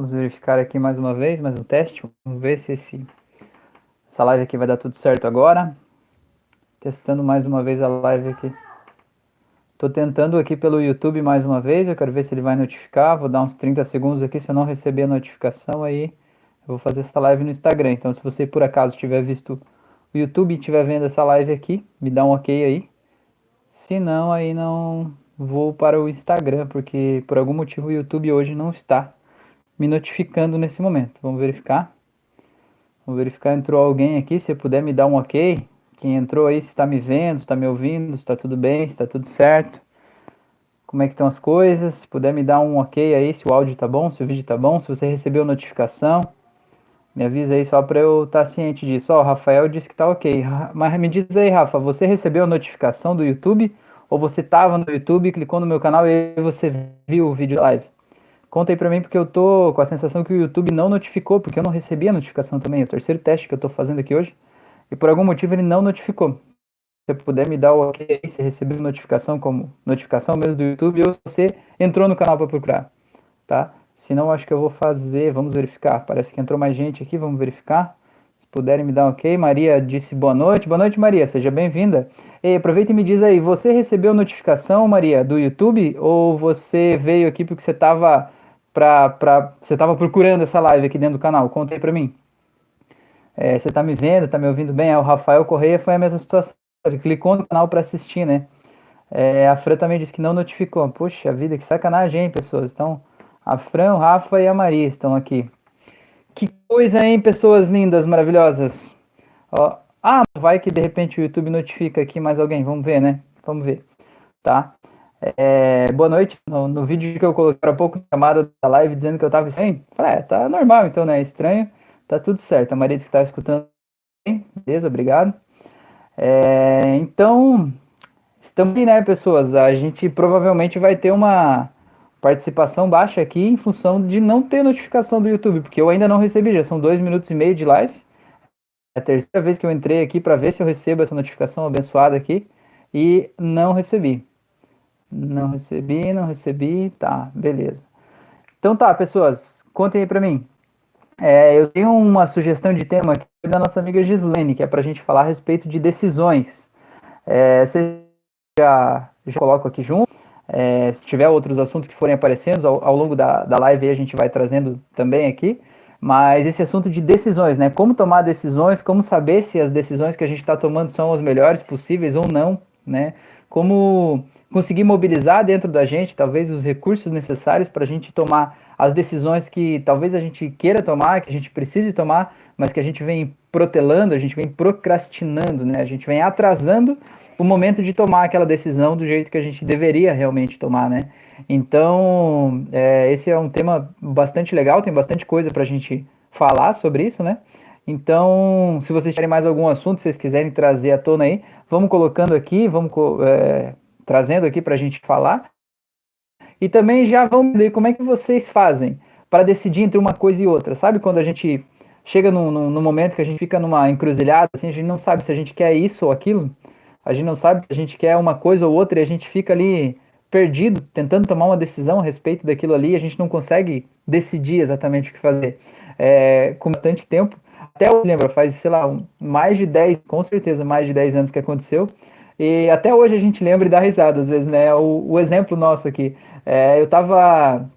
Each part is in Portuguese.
Vamos verificar aqui mais uma vez, mais um teste. Vamos ver se esse, essa live aqui vai dar tudo certo agora. Testando mais uma vez a live aqui. Estou tentando aqui pelo YouTube mais uma vez. Eu quero ver se ele vai notificar. Vou dar uns 30 segundos aqui. Se eu não receber a notificação, aí eu vou fazer essa live no Instagram. Então, se você por acaso tiver visto o YouTube e estiver vendo essa live aqui, me dá um ok aí. Se não, aí não vou para o Instagram, porque por algum motivo o YouTube hoje não está me notificando nesse momento. Vamos verificar. Vamos verificar, entrou alguém aqui, se puder me dar um ok. Quem entrou aí, se está me vendo, se está me ouvindo, se está tudo bem, se está tudo certo. Como é que estão as coisas? Se puder me dar um ok aí, se o áudio tá bom, se o vídeo tá bom, se você recebeu notificação. Me avisa aí só para eu estar tá ciente disso. Ó, o Rafael disse que tá ok. Mas me diz aí, Rafa, você recebeu a notificação do YouTube? Ou você tava no YouTube, clicou no meu canal e você viu o vídeo live? Conta aí pra mim, porque eu tô com a sensação que o YouTube não notificou, porque eu não recebi a notificação também. É o terceiro teste que eu tô fazendo aqui hoje. E por algum motivo ele não notificou. Se você puder me dar o ok, se recebeu notificação como notificação mesmo do YouTube, ou se você entrou no canal para procurar, tá? Se não, acho que eu vou fazer, vamos verificar. Parece que entrou mais gente aqui, vamos verificar. Se puderem me dar um ok. Maria disse boa noite. Boa noite, Maria, seja bem-vinda. E aproveita e me diz aí, você recebeu notificação, Maria, do YouTube? Ou você veio aqui porque você estava pra, pra, você estava procurando essa live aqui dentro do canal? Conta aí para mim. É, você está me vendo, está me ouvindo bem? É, o Rafael Correia foi a mesma situação. Ele clicou no canal para assistir, né? É, a Fran também disse que não notificou. Poxa vida, que sacanagem, hein, pessoas? Então, a Fran, o Rafa e a Maria estão aqui. Que coisa, hein, pessoas lindas, maravilhosas. Ó, ah, vai que de repente o YouTube notifica aqui mais alguém. Vamos ver, né? Vamos ver. Tá? É, boa noite. No, no, vídeo que eu coloquei há pouco, chamada da live, dizendo que eu tava sem, falei, é, tá normal então, né? Estranho. Tá tudo certo. A Maria disse que tá escutando bem. Beleza, obrigado. É, então, estamos aí, né, pessoas? A gente provavelmente vai ter uma participação baixa aqui em função de não ter notificação do YouTube, porque eu ainda não recebi, já são dois minutos e meio de live. É a terceira vez que eu entrei aqui para ver se eu recebo essa notificação abençoada aqui e não recebi. Não recebi, não recebi, tá, beleza. Então tá, pessoas, contem aí pra mim. É, eu tenho uma sugestão de tema aqui da nossa amiga Gislene, que é pra gente falar a respeito de decisões. É, já, já coloco aqui junto. É, se tiver outros assuntos que forem aparecendo ao, ao longo da, da live, a gente vai trazendo também aqui. Mas esse assunto de decisões, né? Como tomar decisões, como saber se as decisões que a gente está tomando são as melhores possíveis ou não, né? Como conseguir mobilizar dentro da gente, talvez, os recursos necessários para a gente tomar as decisões que talvez a gente queira tomar, que a gente precise tomar, mas que a gente vem protelando, a gente vem procrastinando, né? A gente vem atrasando o momento de tomar aquela decisão do jeito que a gente deveria realmente tomar, né? Então, é, esse é um tema bastante legal, tem bastante coisa para a gente falar sobre isso, né? Então, se vocês tiverem mais algum assunto, se vocês quiserem trazer à tona aí, vamos colocando aqui, vamos é, trazendo aqui para a gente falar. E também já vamos ver como é que vocês fazem para decidir entre uma coisa e outra. Sabe quando a gente chega num, momento que a gente fica numa encruzilhada, assim, a gente não sabe se a gente quer isso ou aquilo, a gente não sabe se a gente quer uma coisa ou outra e a gente fica ali perdido, tentando tomar uma decisão a respeito daquilo ali, a gente não consegue decidir exatamente o que fazer. É, com bastante tempo, até eu lembro, faz, sei lá, mais de 10, com certeza mais de 10 anos que aconteceu, e até hoje a gente lembra e dá risada às vezes, né? O, o exemplo nosso aqui. É, eu tava.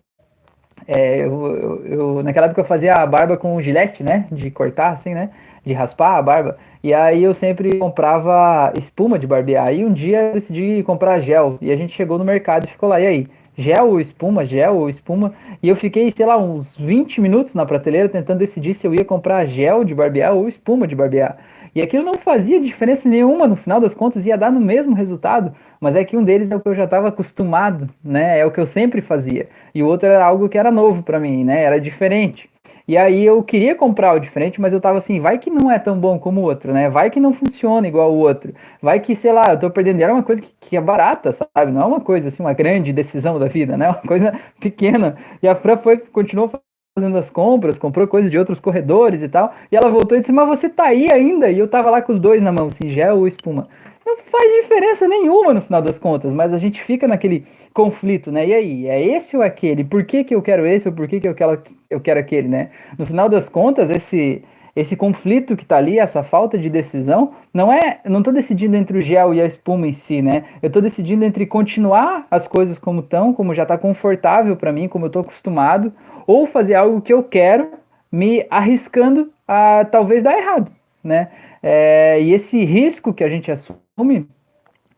É, eu, eu, eu, naquela época eu fazia a barba com gilete, né? De cortar, assim, né? De raspar a barba. E aí eu sempre comprava espuma de barbear. E um dia eu decidi comprar gel. E a gente chegou no mercado e ficou lá. E aí? Gel ou espuma? Gel ou espuma? E eu fiquei, sei lá, uns 20 minutos na prateleira tentando decidir se eu ia comprar gel de barbear ou espuma de barbear. E aquilo não fazia diferença nenhuma, no final das contas ia dar no mesmo resultado, mas é que um deles é o que eu já estava acostumado, né? É o que eu sempre fazia. E o outro era algo que era novo para mim, né? Era diferente. E aí eu queria comprar o diferente, mas eu tava assim, vai que não é tão bom como o outro, né? Vai que não funciona igual o outro. Vai que, sei lá, eu tô perdendo. Era uma coisa que, que, é barata, sabe? Não é uma coisa assim, uma grande decisão da vida, né? Uma coisa pequena. E a Fran foi, continuou fazendo as compras, comprou coisas de outros corredores e tal. E ela voltou e disse: Mas você tá aí ainda? E eu tava lá com os dois na mão, assim, gel ou espuma. não faz diferença nenhuma no final das contas, mas a gente fica naquele conflito, né? E aí, é esse ou aquele? Por que, que eu quero esse ou por que, que eu quero, eu quero aquele, né? No final das contas, esse esse conflito que está ali, essa falta de decisão, não é, não estou decidindo entre o gel e a espuma em si, né? Eu estou decidindo entre continuar as coisas como estão, como já está confortável para mim, como eu estou acostumado, ou fazer algo que eu quero, me arriscando a talvez dar errado, né? É, e esse risco que a gente assume,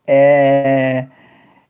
é,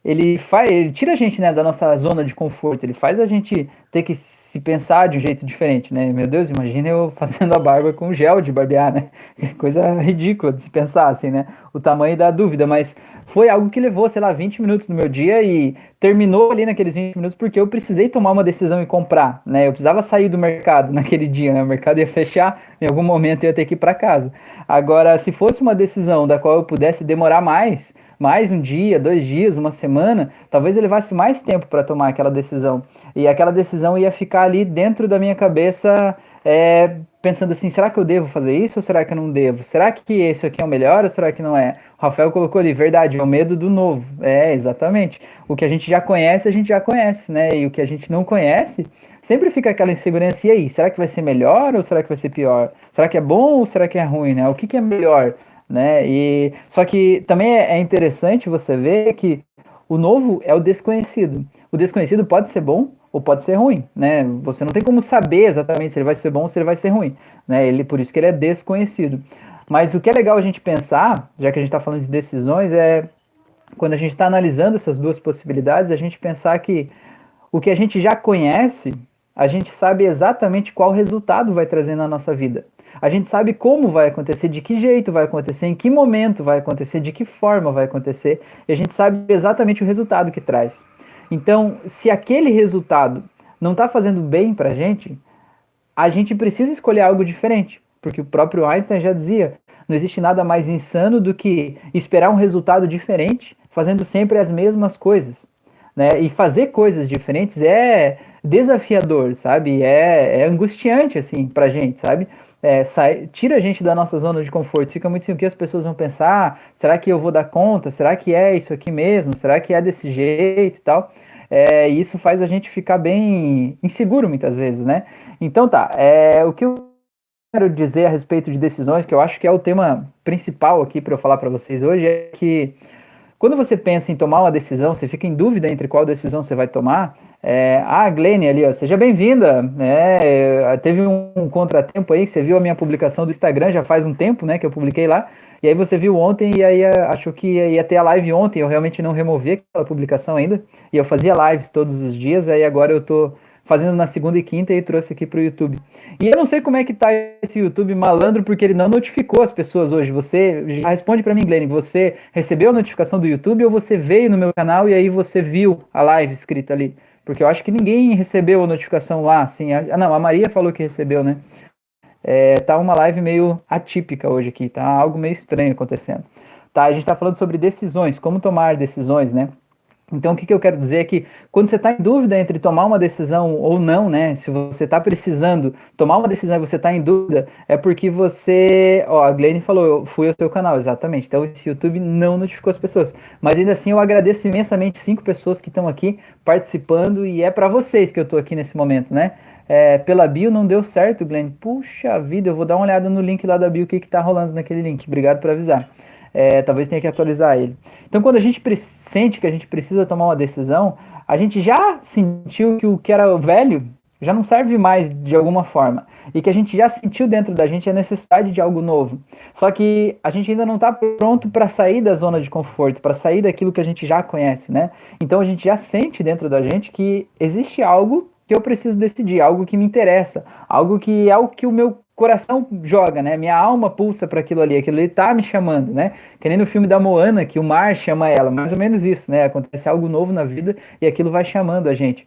ele faz, ele tira a gente né, da nossa zona de conforto, ele faz a gente ter que se pensar de um jeito diferente, né? Meu Deus, imagina eu fazendo a barba com gel de barbear, né? Coisa ridícula de se pensar, assim, né? O tamanho da dúvida, mas foi algo que levou, sei lá, 20 minutos do meu dia e terminou ali naqueles 20 minutos porque eu precisei tomar uma decisão e comprar, né? Eu precisava sair do mercado naquele dia, né? O mercado ia fechar, em algum momento eu ia ter que ir para casa. Agora, se fosse uma decisão da qual eu pudesse demorar mais, mais um dia, dois dias, uma semana, talvez eu levasse mais tempo para tomar aquela decisão. E aquela decisão ia ficar ali dentro da minha cabeça, é, pensando assim: será que eu devo fazer isso ou será que eu não devo? Será que isso aqui é o melhor ou será que não é? O Rafael colocou ali: verdade, é o medo do novo. É, exatamente. O que a gente já conhece, a gente já conhece, né? E o que a gente não conhece, sempre fica aquela insegurança. E aí, será que vai ser melhor ou será que vai ser pior? Será que é bom ou será que é ruim, né? O que, que é melhor? né? E só que também é, é interessante você ver que o novo é o desconhecido. O desconhecido pode ser bom ou pode ser ruim, né? Você não tem como saber exatamente se ele vai ser bom ou se ele vai ser ruim, né? Ele por isso que ele é desconhecido. Mas o que é legal a gente pensar, já que a gente está falando de decisões, é quando a gente está analisando essas duas possibilidades, a gente pensar que o que a gente já conhece, a gente sabe exatamente qual resultado vai trazer na nossa vida. A gente sabe como vai acontecer, de que jeito vai acontecer, em que momento vai acontecer, de que forma vai acontecer, e a gente sabe exatamente o resultado que traz. Então, se aquele resultado não está fazendo bem para a gente, a gente precisa escolher algo diferente, porque o próprio Einstein já dizia: não existe nada mais insano do que esperar um resultado diferente, fazendo sempre as mesmas coisas. Né? E fazer coisas diferentes é desafiador, sabe? É, é angustiante, assim, pra gente, sabe? É, sai, tira a gente da nossa zona de conforto. Fica muito assim, o que as pessoas vão pensar? Será que eu vou dar conta? Será que é isso aqui mesmo? Será que é desse jeito e tal? É, isso faz a gente ficar bem inseguro muitas vezes, né? Então tá, é, o que eu quero dizer a respeito de decisões, que eu acho que é o tema principal aqui para eu falar para vocês hoje, é que quando você pensa em tomar uma decisão, você fica em dúvida entre qual decisão você vai tomar, é, a Glene ali, ó, seja bem-vinda. É, teve um, contratempo aí, que você viu a minha publicação do Instagram já faz um tempo, né, que eu publiquei lá. E aí você viu ontem e aí achou que ia ter a live ontem. Eu realmente não removi aquela publicação ainda. E eu fazia lives todos os dias, aí agora eu tô fazendo na segunda e quinta e trouxe aqui para o YouTube. E eu não sei como é que tá esse YouTube malandro, porque ele não notificou as pessoas hoje. Você responde para mim, Glenn, você recebeu a notificação do YouTube ou você veio no meu canal e aí você viu a live escrita ali? Porque eu acho que ninguém recebeu a notificação lá, assim. Ah, não, a Maria falou que recebeu, né? É, tá uma live meio atípica hoje aqui, tá algo meio estranho acontecendo. Tá, a gente tá falando sobre decisões, como tomar decisões, né? Então, o que, que eu quero dizer é que quando você está em dúvida entre tomar uma decisão ou não, né? Se você está precisando tomar uma decisão e você está em dúvida, é porque você. Ó, a Glenn falou, eu fui ao seu canal, exatamente. Então, esse YouTube não notificou as pessoas. Mas ainda assim, eu agradeço imensamente cinco pessoas que estão aqui participando e é para vocês que eu estou aqui nesse momento, né? É, pela bio não deu certo, Glenn. Puxa vida, eu vou dar uma olhada no link lá da bio, o que, que tá rolando naquele link. Obrigado por avisar é, talvez tenha que atualizar ele. Então, quando a gente sente que a gente precisa tomar uma decisão, a gente já sentiu que o que era velho já não serve mais de alguma forma. E que a gente já sentiu dentro da gente a necessidade de algo novo. Só que a gente ainda não está pronto para sair da zona de conforto, para sair daquilo que a gente já conhece, né? Então a gente já sente dentro da gente que existe algo que eu preciso decidir, algo que me interessa, algo que é o que o meu coração joga, né? Minha alma pulsa para aquilo ali, aquilo ali tá me chamando, né? Que nem no filme da Moana, que o mar chama ela, mais ou menos isso, né? Acontece algo novo na vida e aquilo vai chamando a gente.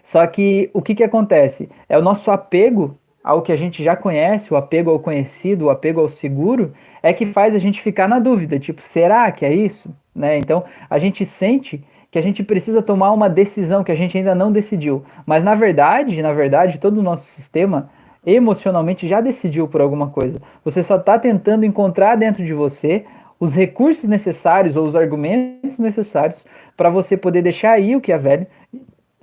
Só que o que que acontece? É o nosso apego ao que a gente já conhece, o apego ao conhecido, o apego ao seguro, é que faz a gente ficar na dúvida, tipo, será que é isso? Né? Então, a gente sente que a gente precisa tomar uma decisão que a gente ainda não decidiu. Mas na verdade, na verdade, todo o nosso sistema emocionalmente já decidiu por alguma coisa. Você só está tentando encontrar dentro de você os recursos necessários ou os argumentos necessários para você poder deixar aí o que é velho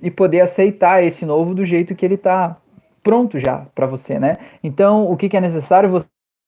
e poder aceitar esse novo do jeito que ele está pronto já para você, né? Então, o que, que é necessário?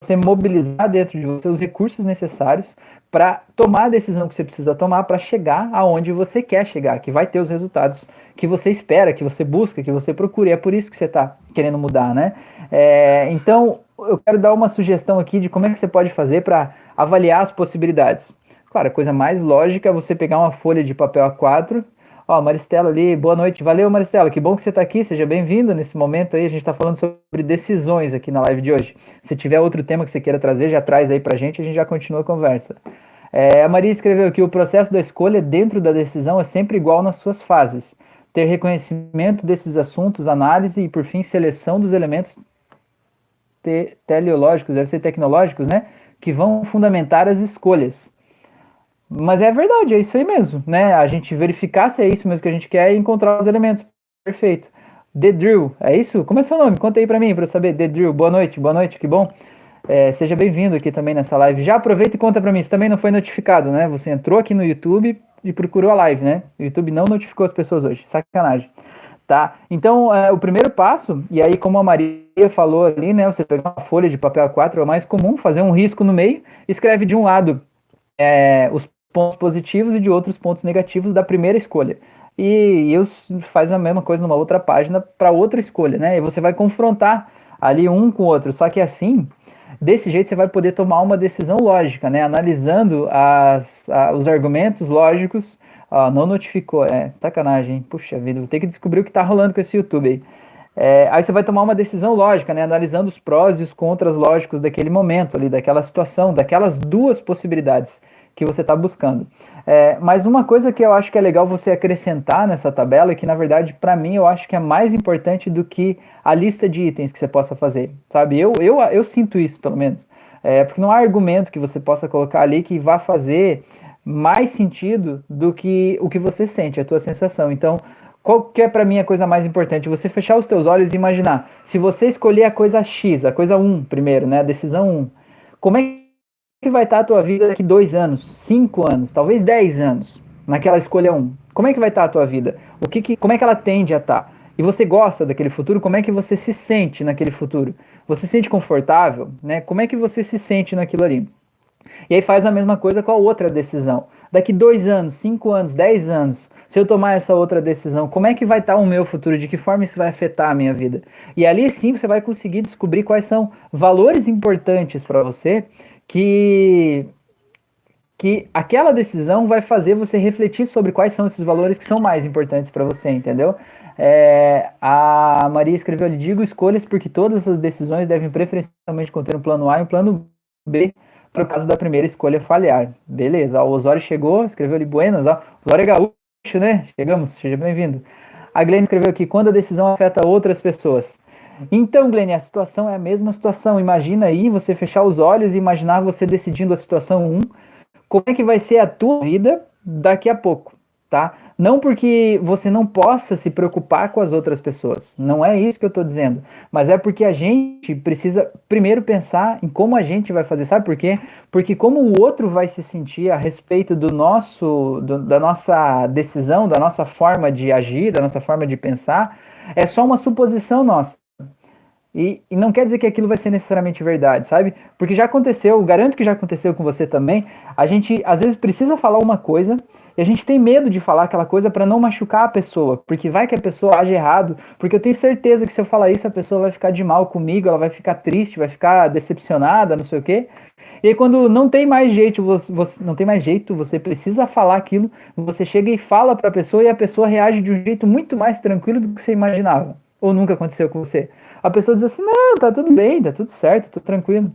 Você mobilizar dentro de você os recursos necessários para tomar a decisão que você precisa tomar para chegar aonde você quer chegar, que vai ter os resultados que você espera, que você busca, que você procura. E é por isso que você está querendo mudar, né? É, então, eu quero dar uma sugestão aqui de como é que você pode fazer para avaliar as possibilidades. Claro, a coisa mais lógica é você pegar uma folha de papel A4 Ó, Maristela ali, boa noite. Valeu, Maristela. Que bom que você está aqui. Seja bem-vindo nesse momento aí. A gente está falando sobre decisões aqui na live de hoje. Se tiver outro tema que você queira trazer, já traz aí pra gente, a gente já continua a conversa. É, a Maria escreveu aqui: o processo da escolha dentro da decisão é sempre igual nas suas fases. Ter reconhecimento desses assuntos, análise e, por fim, seleção dos elementos te teleológicos, deve ser tecnológicos, né? Que vão fundamentar as escolhas. Mas é verdade, é isso aí mesmo, né? A gente verificar se é isso mesmo que a gente quer e encontrar os elementos. Perfeito. The Drill, é isso? Como é seu nome? Conta aí pra mim, pra eu saber. The Drill, boa noite, boa noite, que bom. É, seja bem-vindo aqui também nessa live. Já aproveita e conta pra mim, você também não foi notificado, né? Você entrou aqui no YouTube e procurou a live, né? O YouTube não notificou as pessoas hoje, sacanagem. Tá? Então, é, o primeiro passo, e aí como a Maria falou ali, né? Você pegar uma folha de papel A4 é o mais comum, fazer um risco no meio, escreve de um lado é, os pontos positivos e de outros pontos negativos da primeira escolha. E eu faz a mesma coisa numa outra página para outra escolha, né? E você vai confrontar ali um com o outro. Só que assim, desse jeito você vai poder tomar uma decisão lógica, né? Analisando as, a, os argumentos lógicos. Ó, não notificou, é sacanagem? Puxa vida, vou ter que descobrir o que está rolando com esse YouTube aí. É, aí você vai tomar uma decisão lógica, né? Analisando os prós e os contras lógicos daquele momento ali, daquela situação, daquelas duas possibilidades que você está buscando. É, mas uma coisa que eu acho que é legal você acrescentar nessa tabela, e que na verdade para mim eu acho que é mais importante do que a lista de itens que você possa fazer, sabe? Eu, eu, eu sinto isso, pelo menos. É, porque não há argumento que você possa colocar ali que vá fazer mais sentido do que o que você sente, a tua sensação. Então, qual que é para mim a coisa mais importante? Você fechar os teus olhos e imaginar. Se você escolher a coisa X, a coisa 1 primeiro, né? A decisão 1, como é que vai estar a tua vida daqui dois anos, cinco anos, talvez dez anos, naquela escolha um? Como é que vai estar a tua vida? O que, que como é que ela tende a estar? E você gosta daquele futuro? Como é que você se sente naquele futuro? Você se sente confortável, né? Como é que você se sente naquilo ali? E aí faz a mesma coisa com a outra decisão. Daqui dois anos, cinco anos, dez anos, se eu tomar essa outra decisão, como é que vai estar o meu futuro? De que forma isso vai afetar a minha vida? E ali sim você vai conseguir descobrir quais são valores importantes para você que que aquela decisão vai fazer você refletir sobre quais são esses valores que são mais importantes para você, entendeu? É, a Maria escreveu ali, digo escolhas porque todas as decisões devem preferencialmente conter um plano A e um plano B para o caso da primeira escolha falhar. Beleza, ó, o Osório chegou, escreveu ali, buenas, ó, Osório é gaúcho, né? Chegamos, seja bem-vindo. A Glenn escreveu aqui, quando a decisão afeta outras pessoas. Então, Glenn, a situação é a mesma situação. Imagina aí você fechar os olhos e imaginar você decidindo a situação 1, como é que vai ser a tua vida daqui a pouco, tá? Não porque você não possa se preocupar com as outras pessoas, não é isso que eu estou dizendo, mas é porque a gente precisa primeiro pensar em como a gente vai fazer, sabe por quê? Porque como o outro vai se sentir a respeito do nosso, do, da nossa decisão, da nossa forma de agir, da nossa forma de pensar, é só uma suposição nossa. E, e, não quer dizer que aquilo vai ser necessariamente verdade, sabe? Porque já aconteceu, garanto que já aconteceu com você também. A gente às vezes precisa falar uma coisa e a gente tem medo de falar aquela coisa para não machucar a pessoa, porque vai que a pessoa age errado, porque eu tenho certeza que se eu falar isso a pessoa vai ficar de mal comigo, ela vai ficar triste, vai ficar decepcionada, não sei o quê. E aí, quando não tem mais jeito, você, você não tem mais jeito, você precisa falar aquilo, você chega e fala para a pessoa e a pessoa reage de um jeito muito mais tranquilo do que você imaginava. Ou nunca aconteceu com você a pessoa diz assim: não, tá tudo bem, tá tudo certo, tô tranquilo.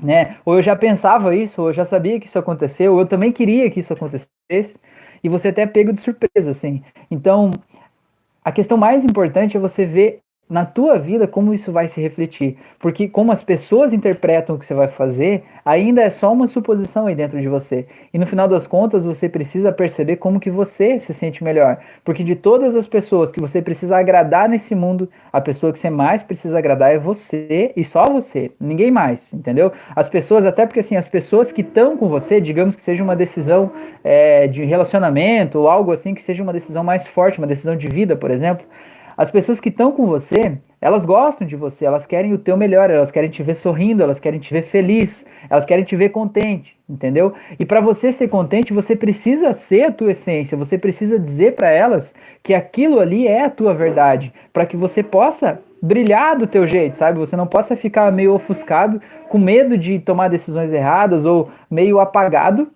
Né? Ou eu já pensava isso, ou eu já sabia que isso aconteceu, ou eu também queria que isso acontecesse, e você até é pego de surpresa, assim. Então, a questão mais importante é você ver na tua vida como isso vai se refletir. Porque como as pessoas interpretam o que você vai fazer, ainda é só uma suposição aí dentro de você. E no final das contas, você precisa perceber como que você se sente melhor. Porque de todas as pessoas que você precisa agradar nesse mundo, a pessoa que você mais precisa agradar é você e só você, ninguém mais, entendeu? As pessoas, até porque assim, as pessoas que estão com você, digamos que seja uma decisão é, de relacionamento ou algo assim, que seja uma decisão mais forte, uma decisão de vida, por exemplo, as pessoas que estão com você, elas gostam de você, elas querem o teu melhor, elas querem te ver sorrindo, elas querem te ver feliz, elas querem te ver contente, entendeu? E para você ser contente, você precisa ser a tua essência, você precisa dizer para elas que aquilo ali é a tua verdade, para que você possa brilhar do teu jeito, sabe? Você não possa ficar meio ofuscado, com medo de tomar decisões erradas ou meio apagado,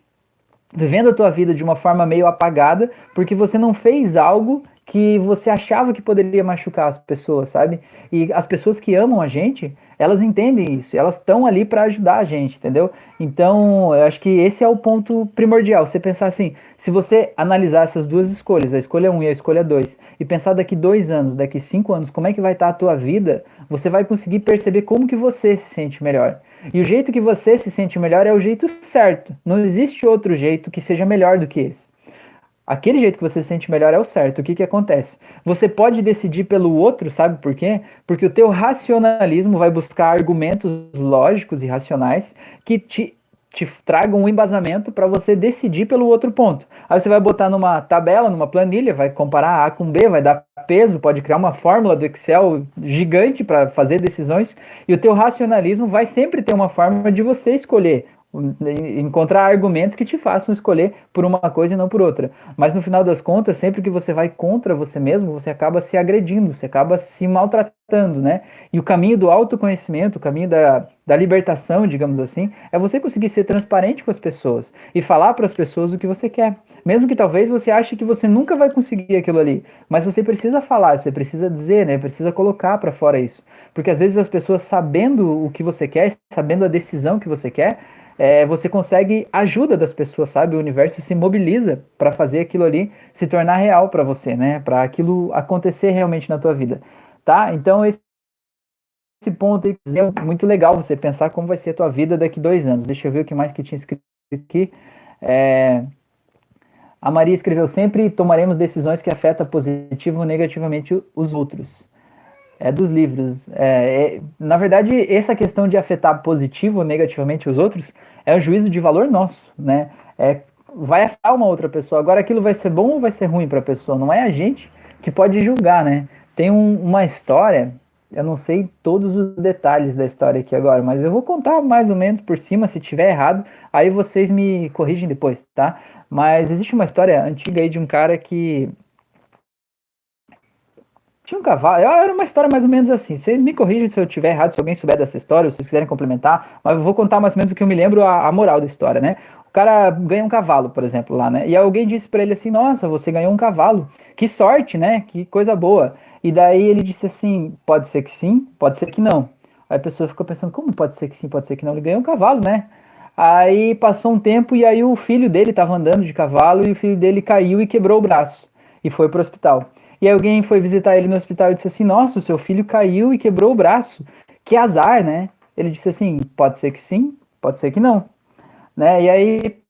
vivendo a tua vida de uma forma meio apagada, porque você não fez algo que você achava que poderia machucar as pessoas, sabe? E as pessoas que amam a gente, elas entendem isso, elas estão ali para ajudar a gente, entendeu? Então, eu acho que esse é o ponto primordial. Você pensar assim, se você analisar essas duas escolhas, a escolha 1 um e a escolha 2, e pensar daqui dois anos, daqui cinco anos, como é que vai estar tá a tua vida, você vai conseguir perceber como que você se sente melhor. E o jeito que você se sente melhor é o jeito certo. Não existe outro jeito que seja melhor do que esse. Aquele jeito que você se sente melhor é o certo. O que, que acontece? Você pode decidir pelo outro, sabe por quê? Porque o teu racionalismo vai buscar argumentos lógicos e racionais que te, te tragam um embasamento para você decidir pelo outro ponto. Aí você vai botar numa tabela, numa planilha, vai comparar A com B, vai dar peso, pode criar uma fórmula do Excel gigante para fazer decisões, e o teu racionalismo vai sempre ter uma forma de você escolher encontrar argumentos que te façam escolher por uma coisa e não por outra. Mas no final das contas, sempre que você vai contra você mesmo, você acaba se agredindo, você acaba se maltratando, né? E o caminho do autoconhecimento, o caminho da, da libertação, digamos assim, é você conseguir ser transparente com as pessoas e falar para as pessoas o que você quer. Mesmo que talvez você ache que você nunca vai conseguir aquilo ali, mas você precisa falar, você precisa dizer, né? Precisa colocar para fora isso. Porque às vezes as pessoas sabendo o que você quer, sabendo a decisão que você quer, é, você consegue ajuda das pessoas, sabe? O universo se mobiliza para fazer aquilo ali se tornar real para você, né? Para aquilo acontecer realmente na tua vida, tá? Então esse, esse ponto aí é muito legal você pensar como vai ser a tua vida daqui dois anos. Deixa eu ver o que mais que tinha escrito aqui. É, a Maria escreveu sempre tomaremos decisões que afetam positivo ou negativamente os outros é dos livros. É, é, na verdade, essa questão de afetar positivo ou negativamente os outros é o juízo de valor nosso, né? É, vai afetar uma outra pessoa. Agora, aquilo vai ser bom ou vai ser ruim para a pessoa? Não é a gente que pode julgar, né? Tem um, uma história, eu não sei todos os detalhes da história aqui agora, mas eu vou contar mais ou menos por cima, se tiver errado, aí vocês me corrigem depois, tá? Mas existe uma história antiga aí de um cara que tinha um cavalo. Era uma história mais ou menos assim. Você me corrija se eu estiver errado, se alguém souber dessa história, ou se vocês quiserem complementar, mas eu vou contar mais ou menos o que eu me lembro, a, a moral da história, né? O cara ganha um cavalo, por exemplo, lá, né? E alguém disse para ele assim: Nossa, você ganhou um cavalo. Que sorte, né? Que coisa boa. E daí ele disse assim: Pode ser que sim, pode ser que não. Aí a pessoa ficou pensando: Como pode ser que sim, pode ser que não? Ele ganhou um cavalo, né? Aí passou um tempo e aí o filho dele estava andando de cavalo e o filho dele caiu e quebrou o braço e foi para o hospital. E alguém foi visitar ele no hospital e disse assim: Nossa, o seu filho caiu e quebrou o braço. Que azar, né? Ele disse assim: Pode ser que sim, pode ser que não. Né? E aí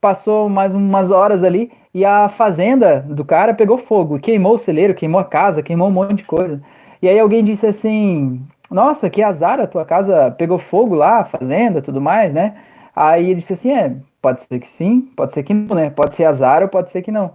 passou mais umas horas ali e a fazenda do cara pegou fogo, queimou o celeiro, queimou a casa, queimou um monte de coisa. E aí alguém disse assim: Nossa, que azar, a tua casa pegou fogo lá, a fazenda, tudo mais, né? Aí ele disse assim: É, pode ser que sim, pode ser que não, né? Pode ser azar ou pode ser que não.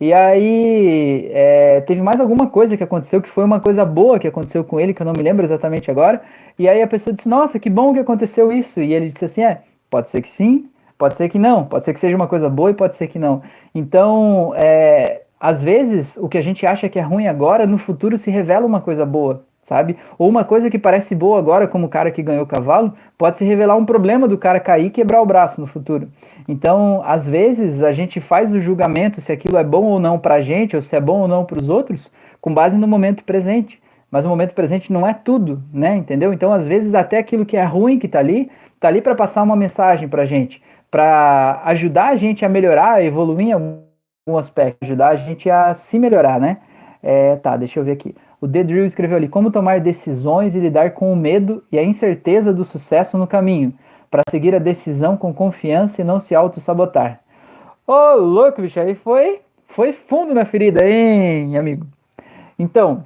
E aí, é, teve mais alguma coisa que aconteceu, que foi uma coisa boa que aconteceu com ele, que eu não me lembro exatamente agora. E aí a pessoa disse: Nossa, que bom que aconteceu isso. E ele disse assim: É, pode ser que sim, pode ser que não, pode ser que seja uma coisa boa e pode ser que não. Então, é, às vezes, o que a gente acha que é ruim agora, no futuro se revela uma coisa boa sabe? Ou uma coisa que parece boa agora, como o cara que ganhou o cavalo, pode se revelar um problema do cara cair e quebrar o braço no futuro. Então, às vezes, a gente faz o julgamento se aquilo é bom ou não para a gente, ou se é bom ou não para os outros, com base no momento presente. Mas o momento presente não é tudo, né? Entendeu? Então, às vezes, até aquilo que é ruim que está ali, está ali para passar uma mensagem para a gente, para ajudar a gente a melhorar, a evoluir em algum aspecto, ajudar a gente a se melhorar, né? É, tá, deixa eu ver aqui. O The Drill escreveu ali: Como tomar decisões e lidar com o medo e a incerteza do sucesso no caminho, para seguir a decisão com confiança e não se auto-sabotar. Ô, oh, louco, bicho, aí foi, foi fundo na ferida, hein, amigo? Então,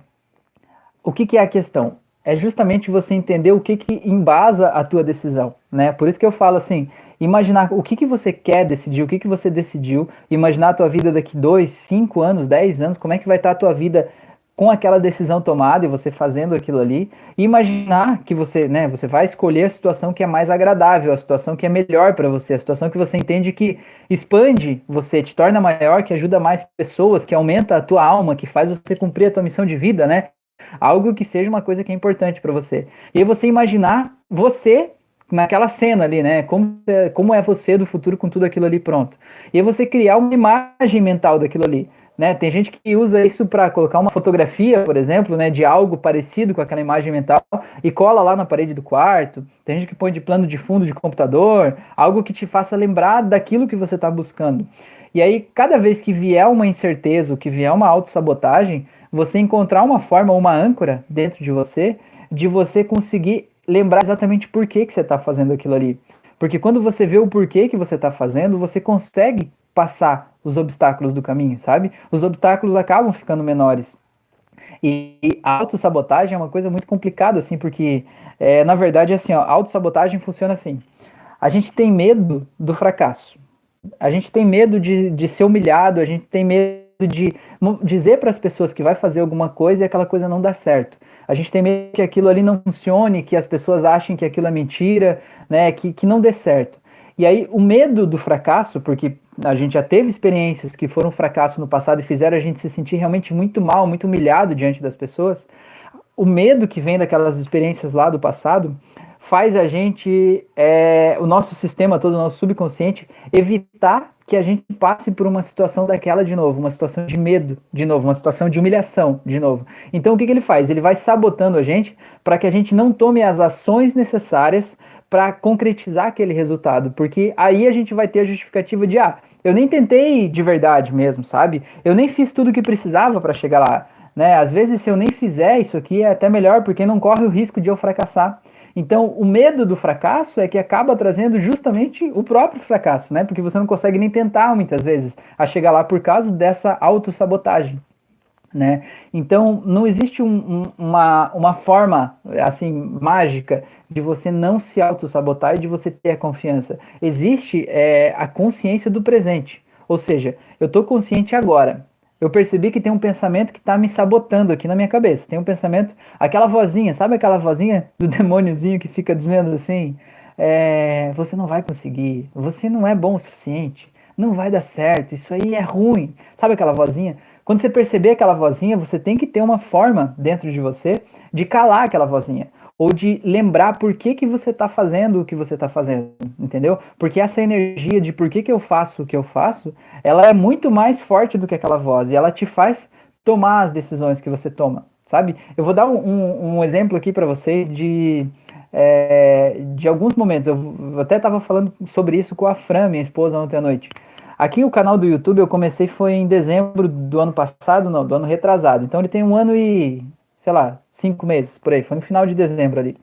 o que, que é a questão? É justamente você entender o que, que embasa a tua decisão, né? Por isso que eu falo assim, imaginar o que, que você quer decidir, o que, que você decidiu, imaginar a tua vida daqui dois, cinco anos, dez anos, como é que vai estar a tua vida com aquela decisão tomada e você fazendo aquilo ali, imaginar que você, né, você vai escolher a situação que é mais agradável, a situação que é melhor para você, a situação que você entende que expande você, te torna maior, que ajuda mais pessoas, que aumenta a tua alma, que faz você cumprir a tua missão de vida, né? Algo que seja uma coisa que é importante para você. E você imaginar você naquela cena ali, né? Como é, como é você do futuro com tudo aquilo ali pronto. E você criar uma imagem mental daquilo ali. Né? Tem gente que usa isso para colocar uma fotografia, por exemplo, né, de algo parecido com aquela imagem mental e cola lá na parede do quarto. Tem gente que põe de plano de fundo de computador, algo que te faça lembrar daquilo que você está buscando. E aí, cada vez que vier uma incerteza, ou que vier uma autossabotagem, você encontrar uma forma, uma âncora dentro de você, de você conseguir lembrar exatamente por que, que você está fazendo aquilo ali. Porque quando você vê o porquê que você está fazendo, você consegue passar os obstáculos do caminho, sabe? Os obstáculos acabam ficando menores. E, a autossabotagem é uma coisa muito complicada, assim, porque, é, na verdade, assim, ó, a autossabotagem funciona assim. A gente tem medo do fracasso. A gente tem medo de, de ser humilhado, a gente tem medo de dizer para as pessoas que vai fazer alguma coisa e aquela coisa não dá certo. A gente tem medo que aquilo ali não funcione, que as pessoas achem que aquilo é mentira, né, que, que não dê certo. E aí o medo do fracasso, porque a gente já teve experiências que foram fracasso no passado e fizeram a gente se sentir realmente muito mal, muito humilhado diante das pessoas. O medo que vem daquelas experiências lá do passado faz a gente, é, o nosso sistema todo, o nosso subconsciente, evitar que a gente passe por uma situação daquela de novo, uma situação de medo de novo, uma situação de humilhação de novo. Então o que, que ele faz? Ele vai sabotando a gente para que a gente não tome as ações necessárias para concretizar aquele resultado, porque aí a gente vai ter a justificativa de ah, eu nem tentei de verdade mesmo, sabe? Eu nem fiz tudo o que precisava para chegar lá, né? Às vezes se eu nem fizer isso aqui é até melhor, porque não corre o risco de eu fracassar. Então, o medo do fracasso é que acaba trazendo justamente o próprio fracasso, né? Porque você não consegue nem tentar muitas vezes a chegar lá por causa dessa autossabotagem né? Então não existe um, um, uma, uma forma assim mágica de você não se auto-sabotar e de você ter a confiança. Existe é, a consciência do presente. Ou seja, eu estou consciente agora. Eu percebi que tem um pensamento que está me sabotando aqui na minha cabeça. Tem um pensamento, aquela vozinha, sabe aquela vozinha do demôniozinho que fica dizendo assim: é, você não vai conseguir, você não é bom o suficiente, não vai dar certo, isso aí é ruim. Sabe aquela vozinha? Quando você perceber aquela vozinha, você tem que ter uma forma dentro de você de calar aquela vozinha. Ou de lembrar por que, que você está fazendo o que você está fazendo, entendeu? Porque essa energia de por que, que eu faço o que eu faço, ela é muito mais forte do que aquela voz. E ela te faz tomar as decisões que você toma, sabe? Eu vou dar um, um, um exemplo aqui para você de, é, de alguns momentos. Eu até estava falando sobre isso com a Fran, minha esposa, ontem à noite. Aqui o canal do YouTube eu comecei foi em dezembro do ano passado, não, do ano retrasado. Então ele tem um ano e, sei lá, cinco meses por aí. Foi no final de dezembro ali.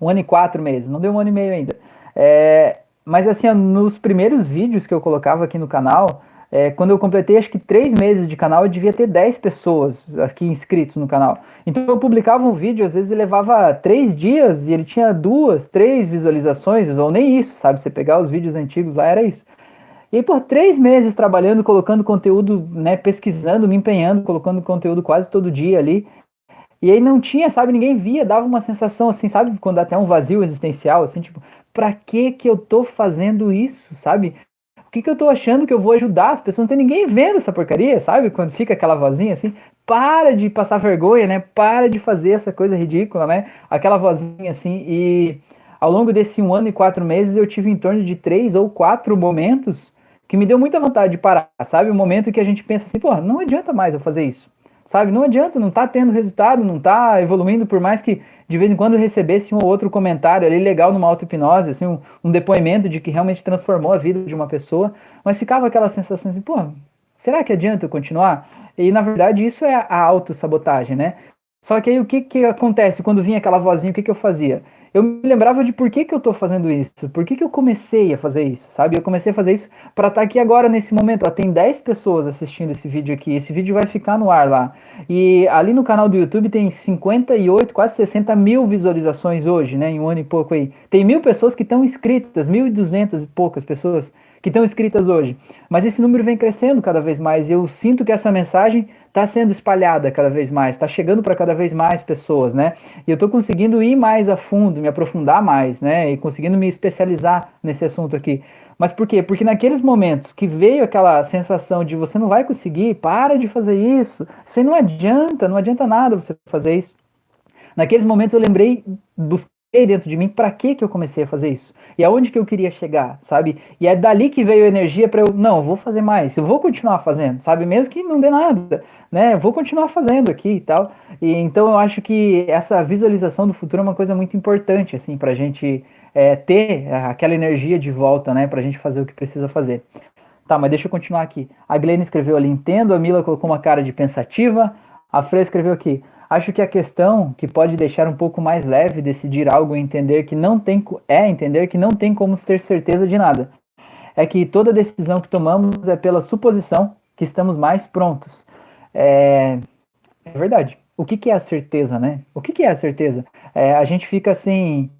Um ano e quatro meses. Não deu um ano e meio ainda. É, mas assim, nos primeiros vídeos que eu colocava aqui no canal, é, quando eu completei acho que três meses de canal, eu devia ter 10 pessoas aqui inscritos no canal. Então eu publicava um vídeo, às vezes levava três dias e ele tinha duas, três visualizações, ou nem isso, sabe? Você pegar os vídeos antigos lá, era isso. E aí, por três meses trabalhando, colocando conteúdo, né, pesquisando, me empenhando, colocando conteúdo quase todo dia ali. E aí não tinha, sabe, ninguém via, dava uma sensação assim, sabe, quando até um vazio existencial, assim, tipo, pra que que eu tô fazendo isso, sabe? O que que eu tô achando que eu vou ajudar as pessoas? Não tem ninguém vendo essa porcaria, sabe? Quando fica aquela vozinha assim, para de passar vergonha, né? Para de fazer essa coisa ridícula, né? Aquela vozinha assim, e ao longo desse um ano e quatro meses eu tive em torno de três ou quatro momentos que me deu muita vontade de parar, sabe? O momento que a gente pensa assim, pô, não adianta mais eu fazer isso, sabe? Não adianta, não tá tendo resultado, não tá evoluindo, por mais que de vez em quando recebesse um ou outro comentário ali legal numa auto-hipnose, assim, um, um, depoimento de que realmente transformou a vida de uma pessoa, mas ficava aquela sensação assim, pô, será que adianta eu continuar? E na verdade isso é a autossabotagem, né? Só que aí o que, que acontece quando vinha aquela vozinha, o que, que eu fazia? Eu me lembrava de por que, que eu estou fazendo isso, por que, que eu comecei a fazer isso, sabe? Eu comecei a fazer isso para estar tá aqui agora nesse momento. Ó, tem 10 pessoas assistindo esse vídeo aqui, esse vídeo vai ficar no ar lá. E ali no canal do YouTube tem 58, quase 60 mil visualizações hoje, né? Em um ano e pouco aí. Tem mil pessoas que estão inscritas, 1.200 e poucas pessoas que estão inscritas hoje. Mas esse número vem crescendo cada vez mais. E eu sinto que essa mensagem está sendo espalhada cada vez mais, está chegando para cada vez mais pessoas, né? E eu estou conseguindo ir mais a fundo, me aprofundar mais, né? E conseguindo me especializar nesse assunto aqui. Mas por quê? Porque naqueles momentos que veio aquela sensação de você não vai conseguir, para de fazer isso, isso aí não adianta, não adianta nada você fazer isso. Naqueles momentos eu lembrei dos dentro de mim para que que eu comecei a fazer isso e aonde que eu queria chegar, sabe? E é dali que veio a energia para eu, não, vou fazer mais, eu vou continuar fazendo, sabe? Mesmo que não dê nada, né? Vou continuar fazendo aqui e tal. E então eu acho que essa visualização do futuro é uma coisa muito importante, assim, para gente é, ter aquela energia de volta, né? Para gente fazer o que precisa fazer. Tá, mas deixa eu continuar aqui. A Glenn escreveu ali, entendo. A Mila colocou uma cara de pensativa. A Freya escreveu aqui, Acho que a questão que pode deixar um pouco mais leve decidir algo e entender que não tem é entender que não tem como ter certeza de nada. É que toda decisão que tomamos é pela suposição que estamos mais prontos. É, é verdade. O que, que, é a certeza, né? O que, que é a certeza? É, a gente fica assim,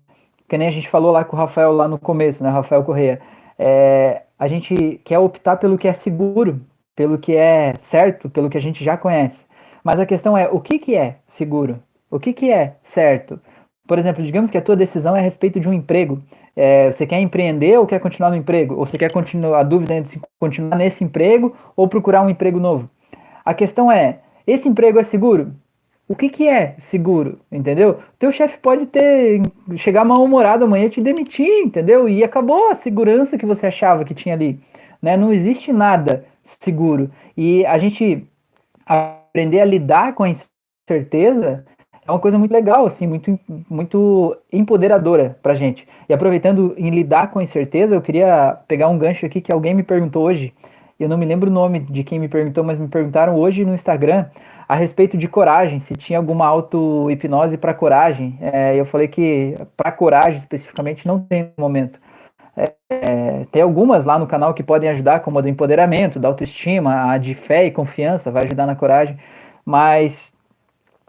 que nem a gente falou lá com o Rafael lá no começo, né? Rafael Correia. É, a gente quer optar pelo que é seguro, pelo que é certo, pelo que a gente já conhece. Mas a questão é, o que, que é seguro? O que, que é certo? Por exemplo, digamos que a tua decisão é a respeito de um emprego. É, você quer empreender ou quer continuar no emprego? Ou você quer continuar, a dúvida é entre continuar nesse emprego ou procurar um emprego novo? A questão é, esse emprego é seguro? O que, que é seguro, entendeu? Teu chefe pode ter chegar mal-humorado amanhã e te demitir, entendeu? E acabou a segurança que você achava que tinha ali, né? Não existe nada seguro. E a gente aprender a lidar com a incerteza é uma coisa muito legal, assim, muito, muito empoderadora pra gente. E aproveitando em lidar com a incerteza, eu queria pegar um gancho aqui que alguém me perguntou hoje. Eu não me lembro o nome de quem me perguntou, mas me perguntaram hoje no Instagram a respeito de coragem, se tinha alguma auto-hipnose para coragem. É, eu falei que para coragem especificamente não tem momento. É, tem algumas lá no canal que podem ajudar, como a do empoderamento, da autoestima, a de fé e confiança, vai ajudar na coragem, mas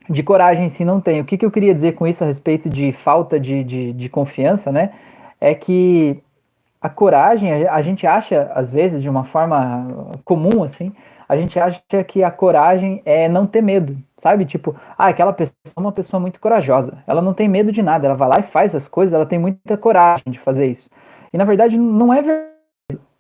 de coragem em si não tem. O que, que eu queria dizer com isso a respeito de falta de, de, de confiança, né? É que a coragem, a, a gente acha, às vezes, de uma forma comum, assim, a gente acha que a coragem é não ter medo, sabe? Tipo, ah, aquela pessoa é uma pessoa muito corajosa, ela não tem medo de nada, ela vai lá e faz as coisas, ela tem muita coragem de fazer isso. E na verdade não é verdade.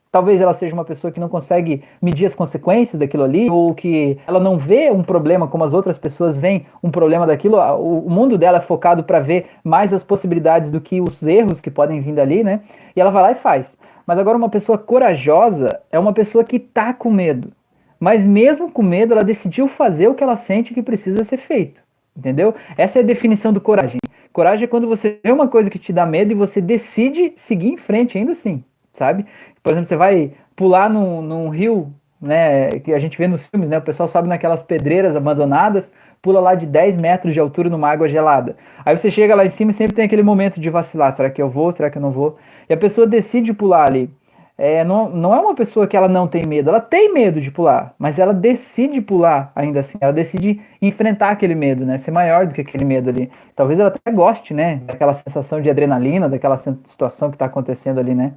Talvez ela seja uma pessoa que não consegue medir as consequências daquilo ali, ou que ela não vê um problema como as outras pessoas veem um problema daquilo. O mundo dela é focado para ver mais as possibilidades do que os erros que podem vir dali, né? E ela vai lá e faz. Mas agora uma pessoa corajosa é uma pessoa que tá com medo. Mas mesmo com medo, ela decidiu fazer o que ela sente que precisa ser feito. Entendeu? Essa é a definição do coragem. Coragem é quando você vê uma coisa que te dá medo e você decide seguir em frente ainda assim, sabe? Por exemplo, você vai pular num, num rio, né, que a gente vê nos filmes, né? O pessoal sobe naquelas pedreiras abandonadas, pula lá de 10 metros de altura numa água gelada. Aí você chega lá em cima e sempre tem aquele momento de vacilar, será que eu vou, será que eu não vou? E a pessoa decide pular ali é, não, não é uma pessoa que ela não tem medo, ela tem medo de pular, mas ela decide pular ainda assim, ela decide enfrentar aquele medo, né? Ser maior do que aquele medo ali. Talvez ela até goste, né? Daquela sensação de adrenalina, daquela situação que está acontecendo ali, né?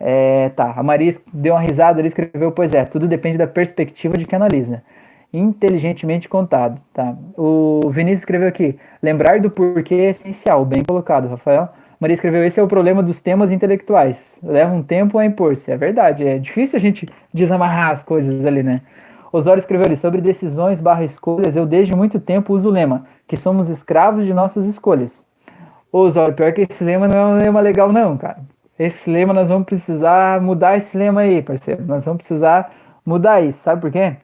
É, tá, a Maria deu uma risada ali, escreveu, pois é, tudo depende da perspectiva de quem analisa. Inteligentemente contado, tá? O Vinícius escreveu aqui, lembrar do porquê é essencial, bem colocado, Rafael. Maria escreveu: esse é o problema dos temas intelectuais. Leva um tempo a impor-se. É verdade, é difícil a gente desamarrar as coisas ali, né? Osório escreveu ali: sobre decisões barra escolhas, eu desde muito tempo uso o lema, que somos escravos de nossas escolhas. Osório, pior que esse lema não é um lema legal, não, cara. Esse lema nós vamos precisar mudar esse lema aí, parceiro. Nós vamos precisar mudar isso, sabe por quê?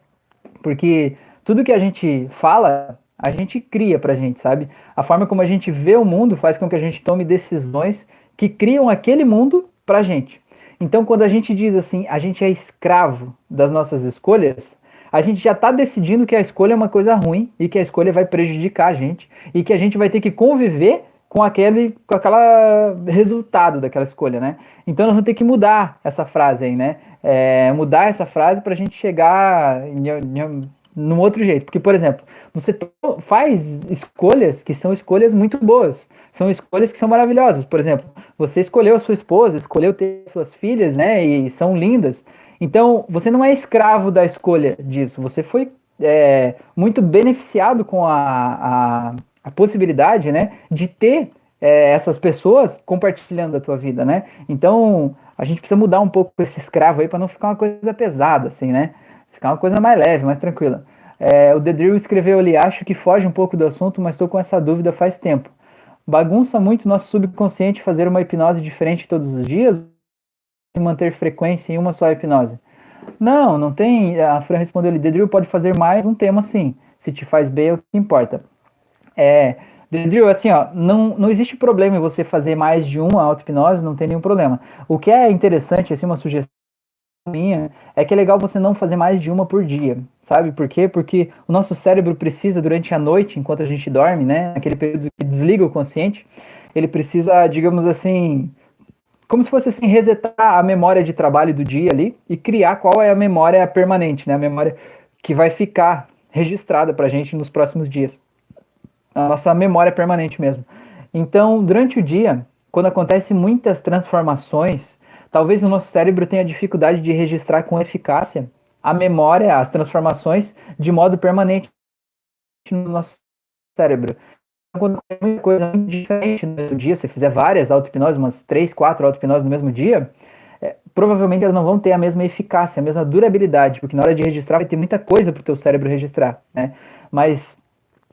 Porque tudo que a gente fala a gente cria pra gente, sabe? A forma como a gente vê o mundo faz com que a gente tome decisões que criam aquele mundo pra gente. Então, quando a gente diz assim, a gente é escravo das nossas escolhas, a gente já está decidindo que a escolha é uma coisa ruim e que a escolha vai prejudicar a gente e que a gente vai ter que conviver com aquele com aquela resultado daquela escolha, né? Então nós vamos ter que mudar essa frase aí, né? É, mudar essa frase para a gente chegar em, em, num outro jeito. Porque, por exemplo, você faz escolhas que são escolhas muito boas, são escolhas que são maravilhosas. Por exemplo, você escolheu a sua esposa, escolheu ter suas filhas, né? E são lindas. Então, você não é escravo da escolha disso. Você foi é, muito beneficiado com a, a, a, possibilidade, né? De ter é, essas pessoas compartilhando a tua vida, né? Então, a gente precisa mudar um pouco esse escravo aí para não ficar uma coisa pesada, assim, né? Ficar uma coisa mais leve, mais tranquila. É, o The Drill escreveu ali, acho que foge um pouco do assunto, mas estou com essa dúvida faz tempo. Bagunça muito nosso subconsciente fazer uma hipnose diferente todos os dias e manter frequência em uma só hipnose? Não, não tem. A Fran respondeu ali, The Drill pode fazer mais um tema sim. Se te faz bem é o que importa. É, The Drill, assim, ó, não, não existe problema em você fazer mais de uma auto-hipnose, não tem nenhum problema. O que é interessante, assim, uma sugestão minha, é que é legal você não fazer mais de uma por dia, sabe? Por quê? Porque o nosso cérebro precisa, durante a noite, enquanto a gente dorme, né, naquele período que desliga o consciente, ele precisa, digamos assim, como se fosse assim, resetar a memória de trabalho do dia ali e criar qual é a memória permanente, né? A memória que vai ficar registrada para a gente nos próximos dias. A nossa memória permanente mesmo. Então, durante o dia, quando acontecem muitas transformações, Talvez o nosso cérebro tenha dificuldade de registrar com eficácia a memória, as transformações de modo permanente no nosso cérebro. Quando uma coisa diferente no dia, se fizer várias auto-hipnoses, umas três, quatro auto-hipnoses no mesmo dia, é, provavelmente elas não vão ter a mesma eficácia, a mesma durabilidade, porque na hora de registrar vai ter muita coisa para o teu cérebro registrar, né? Mas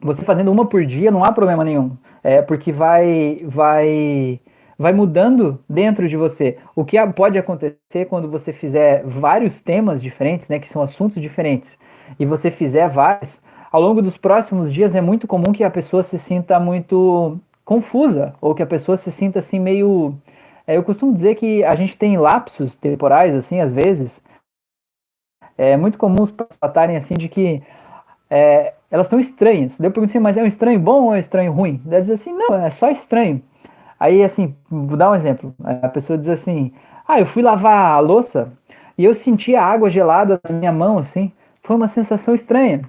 você fazendo uma por dia não há problema nenhum, é porque vai vai vai mudando dentro de você. O que pode acontecer quando você fizer vários temas diferentes, né, que são assuntos diferentes, e você fizer vários, ao longo dos próximos dias é muito comum que a pessoa se sinta muito confusa, ou que a pessoa se sinta assim meio. É, eu costumo dizer que a gente tem lapsos temporais, assim, às vezes. É muito comum os tratarem assim de que é, elas estão estranhas. Daí eu pergunto assim, mas é um estranho bom ou é um estranho ruim? Deve dizer assim, não, é só estranho. Aí, assim, vou dar um exemplo. A pessoa diz assim: Ah, eu fui lavar a louça e eu senti a água gelada na minha mão, assim. Foi uma sensação estranha.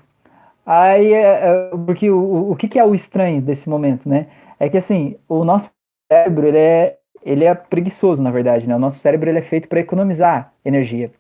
Aí, é, é, porque o, o que, é o estranho desse momento, né? É que, assim, o nosso cérebro, ele é, ele é preguiçoso, na verdade, né? O nosso cérebro, ele é feito para economizar energia.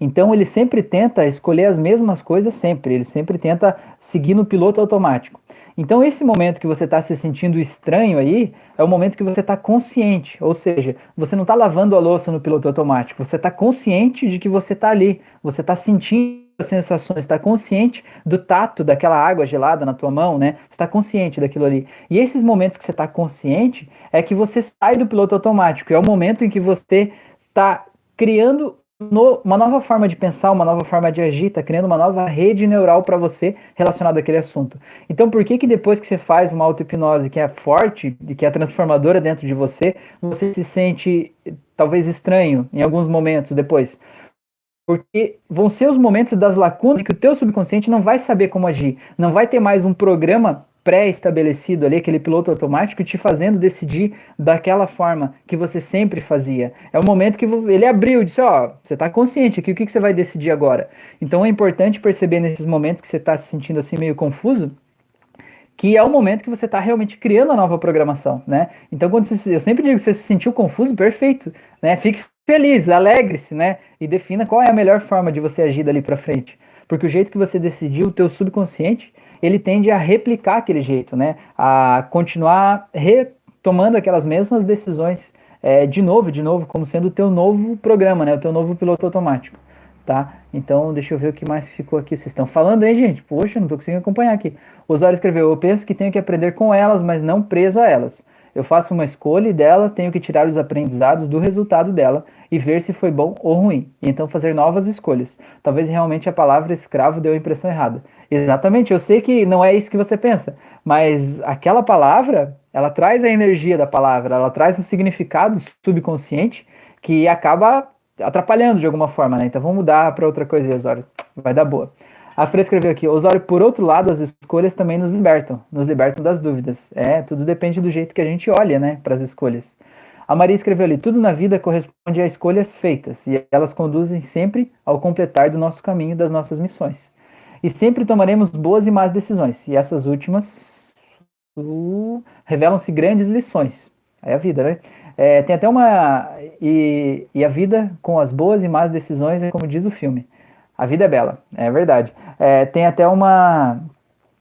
Então, ele sempre tenta escolher as mesmas coisas sempre. Ele sempre tenta seguir no piloto automático. Então, esse momento que você está se sentindo estranho aí é o momento que você está consciente, ou seja, você não está lavando a louça no piloto automático, você está consciente de que você está ali, você está sentindo as sensações, está consciente do tato daquela água gelada na tua mão, né? Está consciente daquilo ali. E esses momentos que você está consciente é que você sai do piloto automático, é o momento em que você está criando no, uma nova forma de pensar, uma nova forma de agir, está criando uma nova rede neural para você relacionada àquele assunto. Então, por que que depois que você faz uma auto-hipnose que é forte e que é transformadora dentro de você, você se sente talvez estranho em alguns momentos depois? Porque vão ser os momentos das lacunas que o teu subconsciente não vai saber como agir, não vai ter mais um programa pré-estabelecido ali, aquele piloto automático, te fazendo decidir daquela forma que você sempre fazia. É o momento que ele abriu, disse, ó, oh, você está consciente aqui, o que, que você vai decidir agora? Então é importante perceber nesses momentos que você está se sentindo assim meio confuso, que é o momento que você está realmente criando a nova programação, né? Então, quando você, eu sempre digo que você se sentiu confuso, perfeito, né? Fique feliz, alegre-se, né? E defina qual é a melhor forma de você agir dali para frente. Porque o jeito que você decidiu, o teu subconsciente, ele tende a replicar aquele jeito, né? A continuar retomando aquelas mesmas decisões é, de novo, de novo, como sendo o teu novo programa, né? O teu novo piloto automático, tá? Então, deixa eu ver o que mais ficou aqui. Vocês estão falando aí, gente? Poxa, não tô conseguindo acompanhar aqui. O usuário escreveu, eu penso que tenho que aprender com elas, mas não preso a elas. Eu faço uma escolha e dela tenho que tirar os aprendizados do resultado dela e ver se foi bom ou ruim, e então fazer novas escolhas. Talvez realmente a palavra escravo deu a impressão errada. Exatamente, eu sei que não é isso que você pensa, mas aquela palavra, ela traz a energia da palavra, ela traz um significado subconsciente que acaba atrapalhando de alguma forma, né? Então vamos mudar para outra coisa, Osório. Vai dar boa. A Fran escreveu aqui, Osório, por outro lado, as escolhas também nos libertam, nos libertam das dúvidas. É, tudo depende do jeito que a gente olha, né, para as escolhas. A Maria escreveu ali, tudo na vida corresponde a escolhas feitas, e elas conduzem sempre ao completar do nosso caminho das nossas missões. E sempre tomaremos boas e más decisões, e essas últimas uh, revelam-se grandes lições. Aí a vida, né? É, tem até uma. E, e a vida com as boas e más decisões é como diz o filme. A vida é bela, é verdade. É, tem até uma,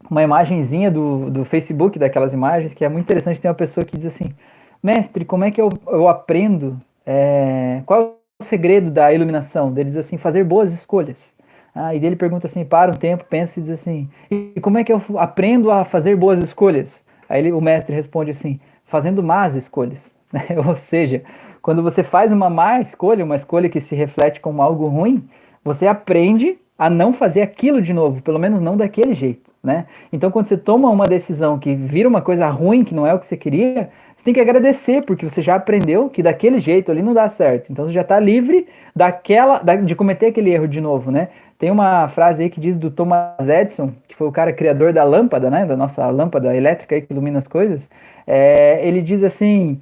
uma imagenzinha do, do Facebook, daquelas imagens, que é muito interessante. Tem uma pessoa que diz assim: Mestre, como é que eu, eu aprendo? É, qual é o segredo da iluminação? Ele diz assim: fazer boas escolhas. Ah, e dele pergunta assim: para um tempo, pensa e diz assim: e como é que eu aprendo a fazer boas escolhas? Aí ele, o mestre responde assim: fazendo más escolhas. Ou seja, quando você faz uma má escolha, uma escolha que se reflete como algo ruim, você aprende a não fazer aquilo de novo, pelo menos não daquele jeito, né? Então, quando você toma uma decisão que vira uma coisa ruim, que não é o que você queria, você tem que agradecer, porque você já aprendeu que daquele jeito ali não dá certo. Então, você já está livre daquela, de cometer aquele erro de novo, né? Tem uma frase aí que diz do Thomas Edison, que foi o cara criador da lâmpada, né? Da nossa lâmpada elétrica aí que ilumina as coisas. É, ele diz assim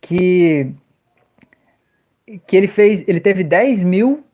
que que ele fez, ele teve 10 mil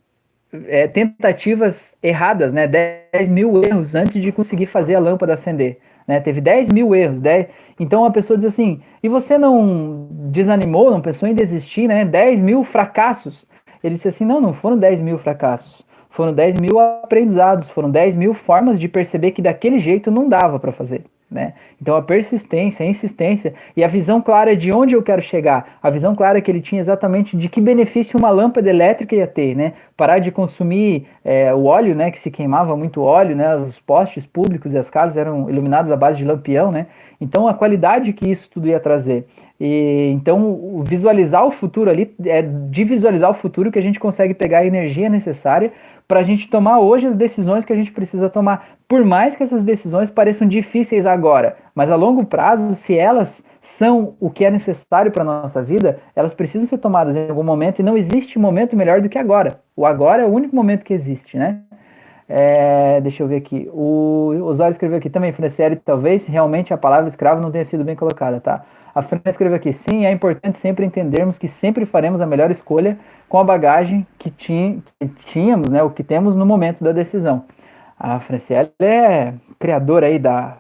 é, tentativas erradas, né? 10 mil erros antes de conseguir fazer a lâmpada acender. Né? Teve 10 mil erros. 10... Então a pessoa diz assim: e você não desanimou, não pensou em desistir, né? 10 mil fracassos. Ele disse assim: não, não foram 10 mil fracassos. Foram 10 mil aprendizados, foram 10 mil formas de perceber que daquele jeito não dava para fazer. Né? Então a persistência, a insistência e a visão clara de onde eu quero chegar, a visão clara que ele tinha exatamente de que benefício uma lâmpada elétrica ia ter, né? Parar de consumir é, o óleo, né? Que se queimava muito óleo, né? Os postes públicos e as casas eram iluminados à base de lampião, né? Então a qualidade que isso tudo ia trazer. E, então visualizar o futuro ali é de visualizar o futuro que a gente consegue pegar a energia necessária para a gente tomar hoje as decisões que a gente precisa tomar. Por mais que essas decisões pareçam difíceis agora, mas a longo prazo, se elas são o que é necessário para a nossa vida, elas precisam ser tomadas em algum momento e não existe momento melhor do que agora. O agora é o único momento que existe, né? É, deixa eu ver aqui. O Osório escreveu aqui também, Franciele, talvez realmente a palavra escravo não tenha sido bem colocada, tá? A Fran escreveu aqui, sim, é importante sempre entendermos que sempre faremos a melhor escolha com a bagagem que, que tínhamos, né, o que temos no momento da decisão. A Franciele é criadora aí da,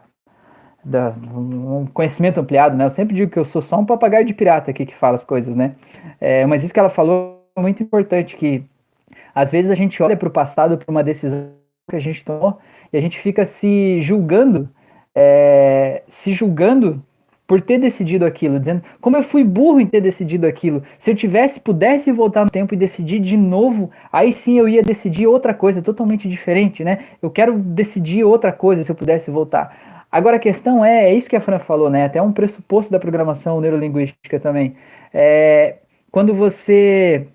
da um conhecimento ampliado, né? Eu sempre digo que eu sou só um papagaio de pirata aqui que fala as coisas, né? É, mas isso que ela falou é muito importante, que às vezes a gente olha para o passado, para uma decisão que a gente tomou, e a gente fica se julgando, é, se julgando por ter decidido aquilo, dizendo como eu fui burro em ter decidido aquilo. Se eu tivesse, pudesse voltar no tempo e decidir de novo, aí sim eu ia decidir outra coisa totalmente diferente, né? Eu quero decidir outra coisa se eu pudesse voltar. Agora a questão é, é isso que a Fran falou, né? Até um pressuposto da programação neurolinguística também. É, quando você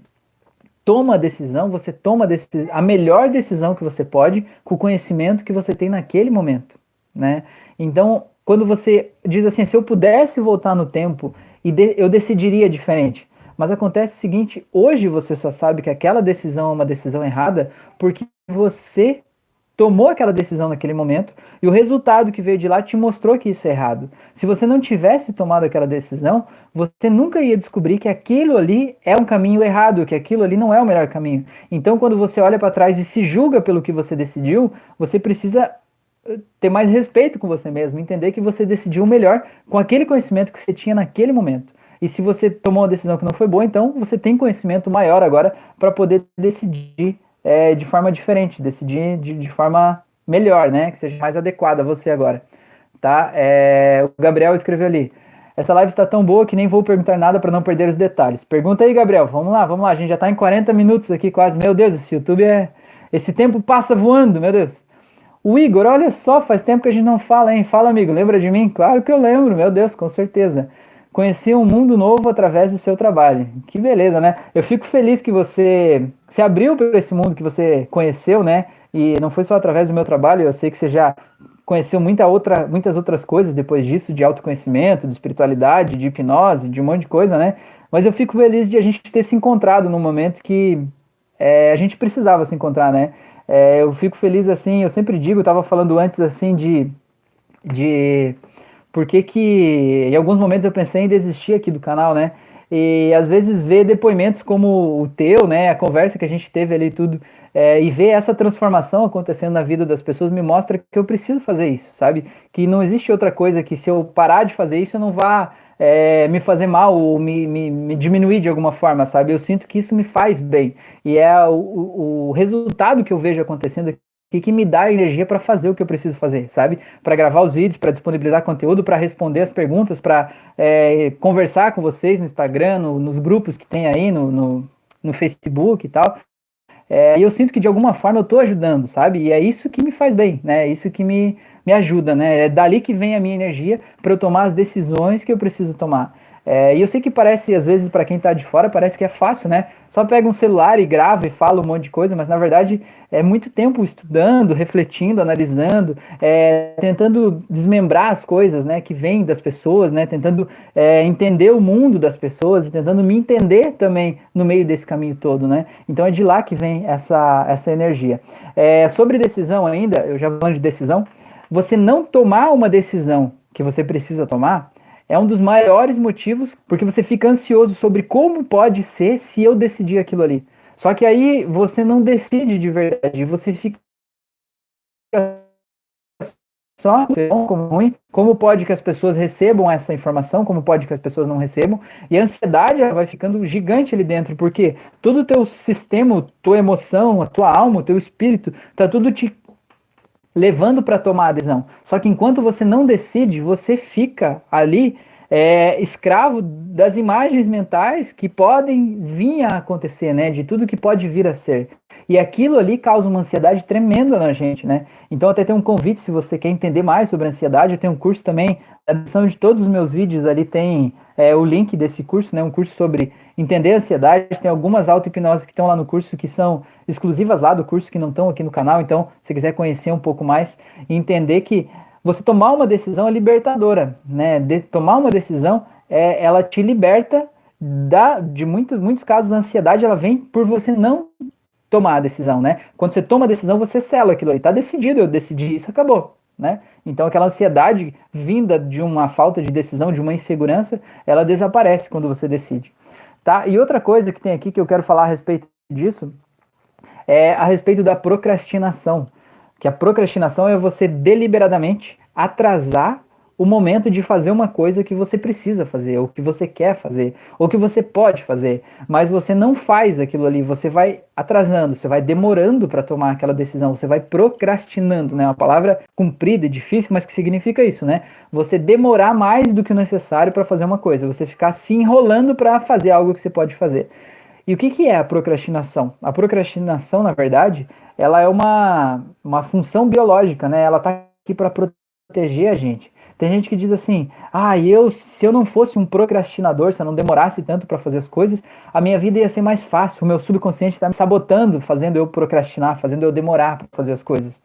toma a decisão, você toma a, a melhor decisão que você pode com o conhecimento que você tem naquele momento, né? Então, quando você diz assim, se eu pudesse voltar no tempo e de, eu decidiria diferente. Mas acontece o seguinte, hoje você só sabe que aquela decisão é uma decisão errada porque você tomou aquela decisão naquele momento e o resultado que veio de lá te mostrou que isso é errado. Se você não tivesse tomado aquela decisão, você nunca ia descobrir que aquilo ali é um caminho errado, que aquilo ali não é o melhor caminho. Então, quando você olha para trás e se julga pelo que você decidiu, você precisa ter mais respeito com você mesmo, entender que você decidiu melhor com aquele conhecimento que você tinha naquele momento. E se você tomou uma decisão que não foi boa, então você tem conhecimento maior agora para poder decidir é, de forma diferente, decidir de, de, forma melhor, né? Que seja mais adequada a você agora. Tá? É, o Gabriel escreveu ali. Essa live está tão boa que nem vou perguntar nada para não perder os detalhes. Pergunta aí, Gabriel. Vamos lá, vamos lá. A gente já está em 40 minutos aqui quase. Meu Deus, esse YouTube é. Esse tempo passa voando, meu Deus. O Igor, olha só, faz tempo que a gente não fala, hein? Fala, amigo, lembra de mim? Claro que eu lembro, meu Deus, com certeza. Conheci um mundo novo através do seu trabalho. Que beleza, né? Eu fico feliz que você se abriu para esse mundo que você conheceu, né? E não foi só através do meu trabalho, eu sei que você já conheceu muita outra, muitas outras coisas depois disso, de autoconhecimento, de espiritualidade, de hipnose, de um monte de coisa, né? Mas eu fico feliz de a gente ter se encontrado num momento que é, a gente precisava se encontrar, né? É, eu fico feliz assim, eu sempre digo, eu tava falando antes assim de, de porque que em alguns momentos eu pensei em desistir aqui do canal, né? E às vezes ver depoimentos como o teu, né? A conversa que a gente teve ali tudo, é, e ver essa transformação acontecendo na vida das pessoas me mostra que eu preciso fazer isso, sabe? Que não existe outra coisa que se eu parar de fazer isso eu não vá é, me fazer mal ou me, me, me, diminuir de alguma forma, sabe? Eu sinto que isso me faz bem. E é o, o resultado que eu vejo acontecendo que, que me dá energia para fazer o que eu preciso fazer, sabe? Para gravar os vídeos, para disponibilizar conteúdo, para responder as perguntas, para é, conversar com vocês no Instagram, no, nos grupos que tem aí, no, no, no Facebook e tal. É, e eu sinto que de alguma forma eu estou ajudando, sabe? E é isso que me faz bem, né? É isso que me, me ajuda, né? É dali que vem a minha energia para eu tomar as decisões que eu preciso tomar. É, e eu sei que parece, às vezes, para quem está de fora, parece que é fácil, né? Só pega um celular e grava e fala um monte de coisa, mas na verdade é muito tempo estudando, refletindo, analisando, é, tentando desmembrar as coisas, né, que vêm das pessoas, né? Tentando é, entender o mundo das pessoas e tentando me entender também no meio desse caminho todo, né? Então é de lá que vem essa, essa energia. É, sobre decisão ainda, eu já falando de decisão, você não tomar uma decisão que você precisa tomar é um dos maiores motivos porque você fica ansioso sobre como pode ser se eu decidir aquilo ali. Só que aí você não decide de verdade, você fica só como ruim, como pode que as pessoas recebam essa informação, como pode que as pessoas não recebam, e a ansiedade vai ficando gigante ali dentro, porque todo o teu sistema, tua emoção, a tua alma, o teu espírito, tá tudo te levando para tomar a decisão. Só que enquanto você não decide, você fica ali é, escravo das imagens mentais que podem vir a acontecer, né? De tudo que pode vir a ser. E aquilo ali causa uma ansiedade tremenda na gente, né? Então até tem um convite, se você quer entender mais sobre ansiedade, eu tenho um curso também, a descrição de todos os meus vídeos ali tem é, o link desse curso, né? Um curso sobre entender a ansiedade, tem algumas auto-hipnoses que estão lá no curso que são exclusivas lá do curso que não estão aqui no canal, então se quiser conhecer um pouco mais e entender que você tomar uma decisão é libertadora, né? De, tomar uma decisão, é, ela te liberta da, de muitos, muitos casos a ansiedade, ela vem por você não tomar a decisão, né? Quando você toma a decisão, você sela aquilo aí, tá decidido, eu decidi isso, acabou, né? Então aquela ansiedade vinda de uma falta de decisão, de uma insegurança, ela desaparece quando você decide, tá? E outra coisa que tem aqui que eu quero falar a respeito disso é a respeito da procrastinação que a procrastinação é você deliberadamente atrasar o momento de fazer uma coisa que você precisa fazer, ou que você quer fazer, ou que você pode fazer, mas você não faz aquilo ali, você vai atrasando, você vai demorando para tomar aquela decisão, você vai procrastinando, né? Uma palavra comprida e difícil, mas que significa isso, né? Você demorar mais do que o necessário para fazer uma coisa, você ficar se enrolando para fazer algo que você pode fazer. E o que, que é a procrastinação? A procrastinação, na verdade, ela é uma, uma função biológica, né? Ela está aqui para proteger a gente. Tem gente que diz assim: ah, eu, se eu não fosse um procrastinador, se eu não demorasse tanto para fazer as coisas, a minha vida ia ser mais fácil. O meu subconsciente está me sabotando, fazendo eu procrastinar, fazendo eu demorar para fazer as coisas.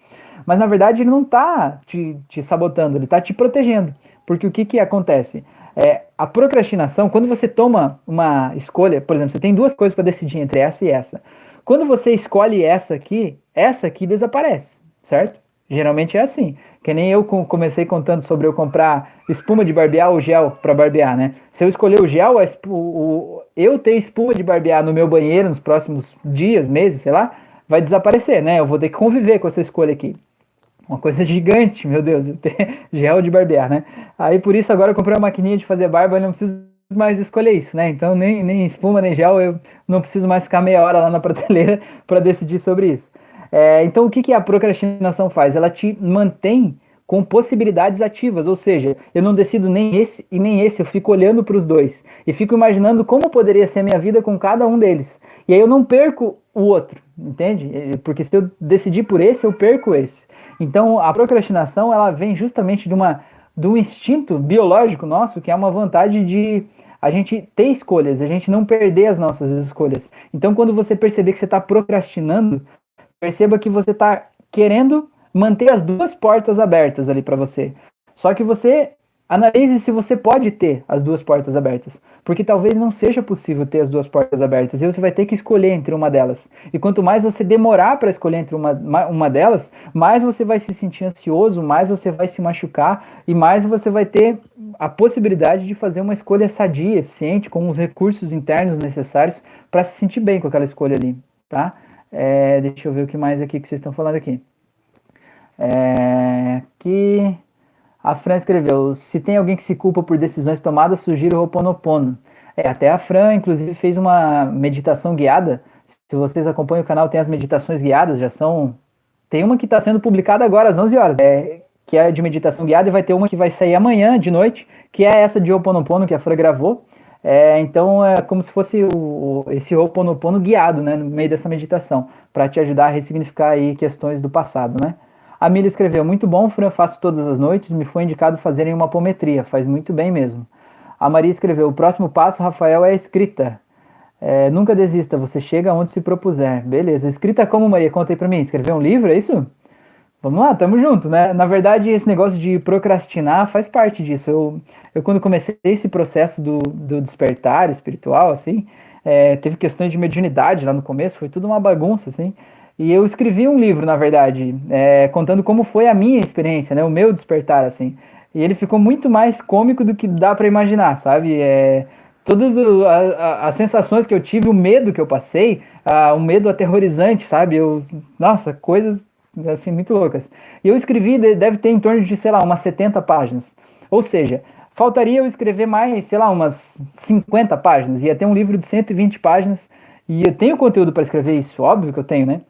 Mas na verdade ele não está te, te sabotando, ele está te protegendo. Porque o que, que acontece? É, a procrastinação, quando você toma uma escolha, por exemplo, você tem duas coisas para decidir entre essa e essa. Quando você escolhe essa aqui, essa aqui desaparece, certo? Geralmente é assim. Que nem eu comecei contando sobre eu comprar espuma de barbear ou gel para barbear, né? Se eu escolher o gel, o, eu ter espuma de barbear no meu banheiro nos próximos dias, meses, sei lá, vai desaparecer, né? Eu vou ter que conviver com essa escolha aqui. Uma coisa gigante, meu Deus, gel de barbear, né? Aí por isso agora eu comprei uma maquininha de fazer barba e não preciso mais escolher isso, né? Então nem, nem espuma, nem gel, eu não preciso mais ficar meia hora lá na prateleira para decidir sobre isso. É, então o que, que a procrastinação faz? Ela te mantém com possibilidades ativas, ou seja, eu não decido nem esse e nem esse, eu fico olhando para os dois e fico imaginando como poderia ser a minha vida com cada um deles. E aí eu não perco o outro, entende? Porque se eu decidir por esse, eu perco esse. Então a procrastinação ela vem justamente de uma de um instinto biológico nosso, que é uma vontade de a gente ter escolhas, a gente não perder as nossas escolhas. Então, quando você perceber que você está procrastinando, perceba que você está querendo manter as duas portas abertas ali para você. Só que você Analise se você pode ter as duas portas abertas, porque talvez não seja possível ter as duas portas abertas e você vai ter que escolher entre uma delas. E quanto mais você demorar para escolher entre uma, uma delas, mais você vai se sentir ansioso, mais você vai se machucar e mais você vai ter a possibilidade de fazer uma escolha sadia, eficiente, com os recursos internos necessários para se sentir bem com aquela escolha ali, tá? É, deixa eu ver o que mais aqui que vocês estão falando aqui. É, que a Fran escreveu: se tem alguém que se culpa por decisões tomadas, sugiro o Ho'oponopono. É, até a Fran, inclusive, fez uma meditação guiada. Se vocês acompanham o canal, tem as meditações guiadas, já são. Tem uma que está sendo publicada agora às 11 horas, é, que é de meditação guiada, e vai ter uma que vai sair amanhã de noite, que é essa de Ho'oponopono que a Fran gravou. É, então é como se fosse o, esse Ho'oponopono guiado, né, no meio dessa meditação, para te ajudar a ressignificar aí questões do passado, né? A Mila escreveu: Muito bom, Fran, faço todas as noites. Me foi indicado fazerem uma apometria, faz muito bem mesmo. A Maria escreveu: O próximo passo, Rafael, é a escrita. É, nunca desista, você chega onde se propuser. Beleza. Escrita como, Maria? Conta aí pra mim. Escrever um livro, é isso? Vamos lá, tamo junto, né? Na verdade, esse negócio de procrastinar faz parte disso. Eu, eu quando comecei esse processo do, do despertar espiritual, assim, é, teve questões de mediunidade lá no começo, foi tudo uma bagunça, assim. E eu escrevi um livro, na verdade, é, contando como foi a minha experiência, né, o meu despertar, assim. E ele ficou muito mais cômico do que dá para imaginar, sabe? É, todas as sensações que eu tive, o medo que eu passei, o um medo aterrorizante, sabe? Eu, nossa, coisas assim muito loucas. E eu escrevi, deve ter em torno de, sei lá, umas 70 páginas. Ou seja, faltaria eu escrever mais, sei lá, umas 50 páginas. Ia ter um livro de 120 páginas. E eu tenho conteúdo para escrever isso, óbvio que eu tenho, né?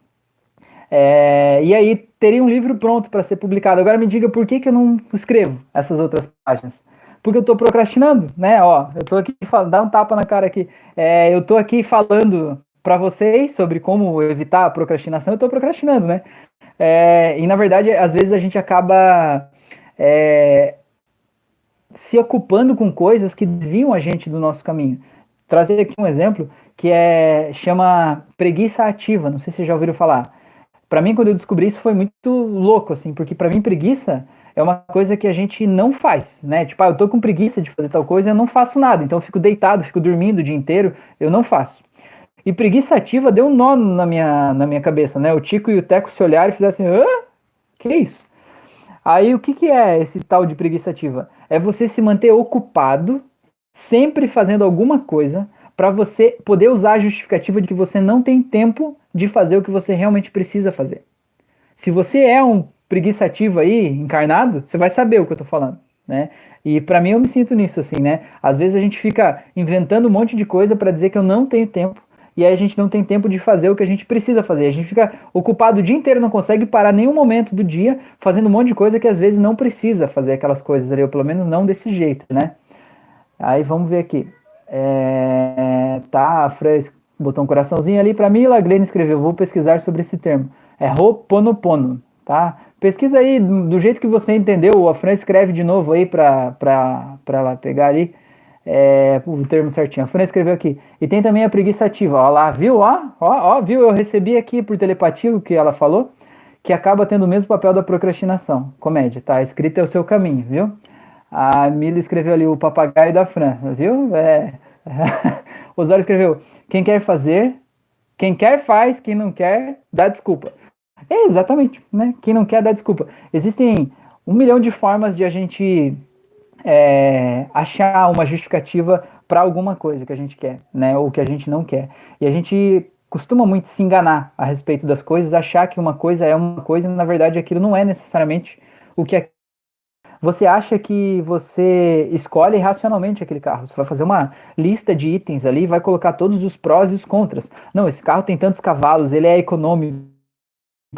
É, e aí teria um livro pronto para ser publicado. Agora me diga por que, que eu não escrevo essas outras páginas. Porque eu estou procrastinando, né? Ó, eu estou aqui, dá um tapa na cara aqui. É, eu estou aqui falando para vocês sobre como evitar a procrastinação, eu estou procrastinando, né? É, e na verdade, às vezes a gente acaba é, se ocupando com coisas que desviam a gente do nosso caminho. Trazer aqui um exemplo que é chama preguiça ativa. Não sei se vocês já ouviram falar para mim, quando eu descobri isso, foi muito louco, assim, porque para mim, preguiça é uma coisa que a gente não faz, né? Tipo, ah, eu tô com preguiça de fazer tal coisa, eu não faço nada, então eu fico deitado, fico dormindo o dia inteiro, eu não faço. E preguiça ativa deu um nó na minha, na minha cabeça, né? O Tico e o Teco se olharam e fizeram assim, Hã? que é isso? Aí o que, que é esse tal de preguiça ativa? É você se manter ocupado, sempre fazendo alguma coisa, para você poder usar a justificativa de que você não tem tempo de fazer o que você realmente precisa fazer. Se você é um preguiçativo aí, encarnado, você vai saber o que eu tô falando, né? E para mim eu me sinto nisso assim, né? Às vezes a gente fica inventando um monte de coisa para dizer que eu não tenho tempo, e aí a gente não tem tempo de fazer o que a gente precisa fazer. A gente fica ocupado o dia inteiro, não consegue parar nenhum momento do dia fazendo um monte de coisa que às vezes não precisa fazer aquelas coisas ali, ou pelo menos não desse jeito, né? Aí vamos ver aqui. É, tá, a Fran botou um coraçãozinho ali para mim. A Glenn escreveu: Vou pesquisar sobre esse termo. É Ho'oponopono, tá? Pesquisa aí do jeito que você entendeu. A Fran escreve de novo aí para pegar ali é, o termo certinho. A Fran escreveu aqui. E tem também a preguiça ativa. Ó lá, viu? Ó, ó, ó, viu? Eu recebi aqui por telepatia o que ela falou, que acaba tendo o mesmo papel da procrastinação. Comédia, tá? Escrito é o seu caminho, viu? A Mila escreveu ali o papagaio da Fran, viu? É. Osório escreveu: quem quer fazer, quem quer faz, quem não quer, dá desculpa. É exatamente, né? Quem não quer, dá desculpa. Existem um milhão de formas de a gente é, achar uma justificativa para alguma coisa que a gente quer, né? Ou que a gente não quer. E a gente costuma muito se enganar a respeito das coisas, achar que uma coisa é uma coisa e na verdade aquilo não é necessariamente o que você acha que você escolhe racionalmente aquele carro. Você vai fazer uma lista de itens ali, vai colocar todos os prós e os contras. Não, esse carro tem tantos cavalos, ele é econômico,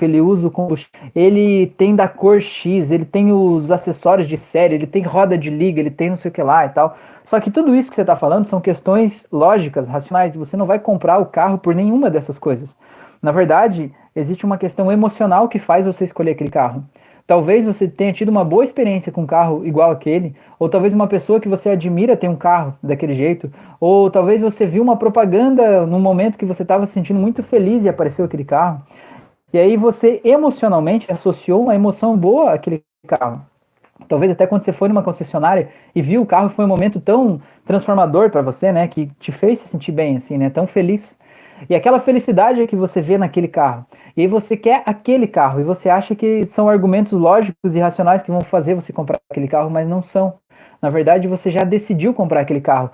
ele usa o combustível, ele tem da cor X, ele tem os acessórios de série, ele tem roda de liga, ele tem não sei o que lá e tal. Só que tudo isso que você está falando são questões lógicas, racionais. Você não vai comprar o carro por nenhuma dessas coisas. Na verdade, existe uma questão emocional que faz você escolher aquele carro. Talvez você tenha tido uma boa experiência com um carro igual aquele, ou talvez uma pessoa que você admira tem um carro daquele jeito, ou talvez você viu uma propaganda num momento que você estava se sentindo muito feliz e apareceu aquele carro. E aí você emocionalmente associou uma emoção boa àquele carro. Talvez até quando você foi numa concessionária e viu o carro, foi um momento tão transformador para você, né? Que te fez se sentir bem, assim, né? Tão feliz. E aquela felicidade que você vê naquele carro. E aí você quer aquele carro e você acha que são argumentos lógicos e racionais que vão fazer você comprar aquele carro, mas não são. Na verdade, você já decidiu comprar aquele carro.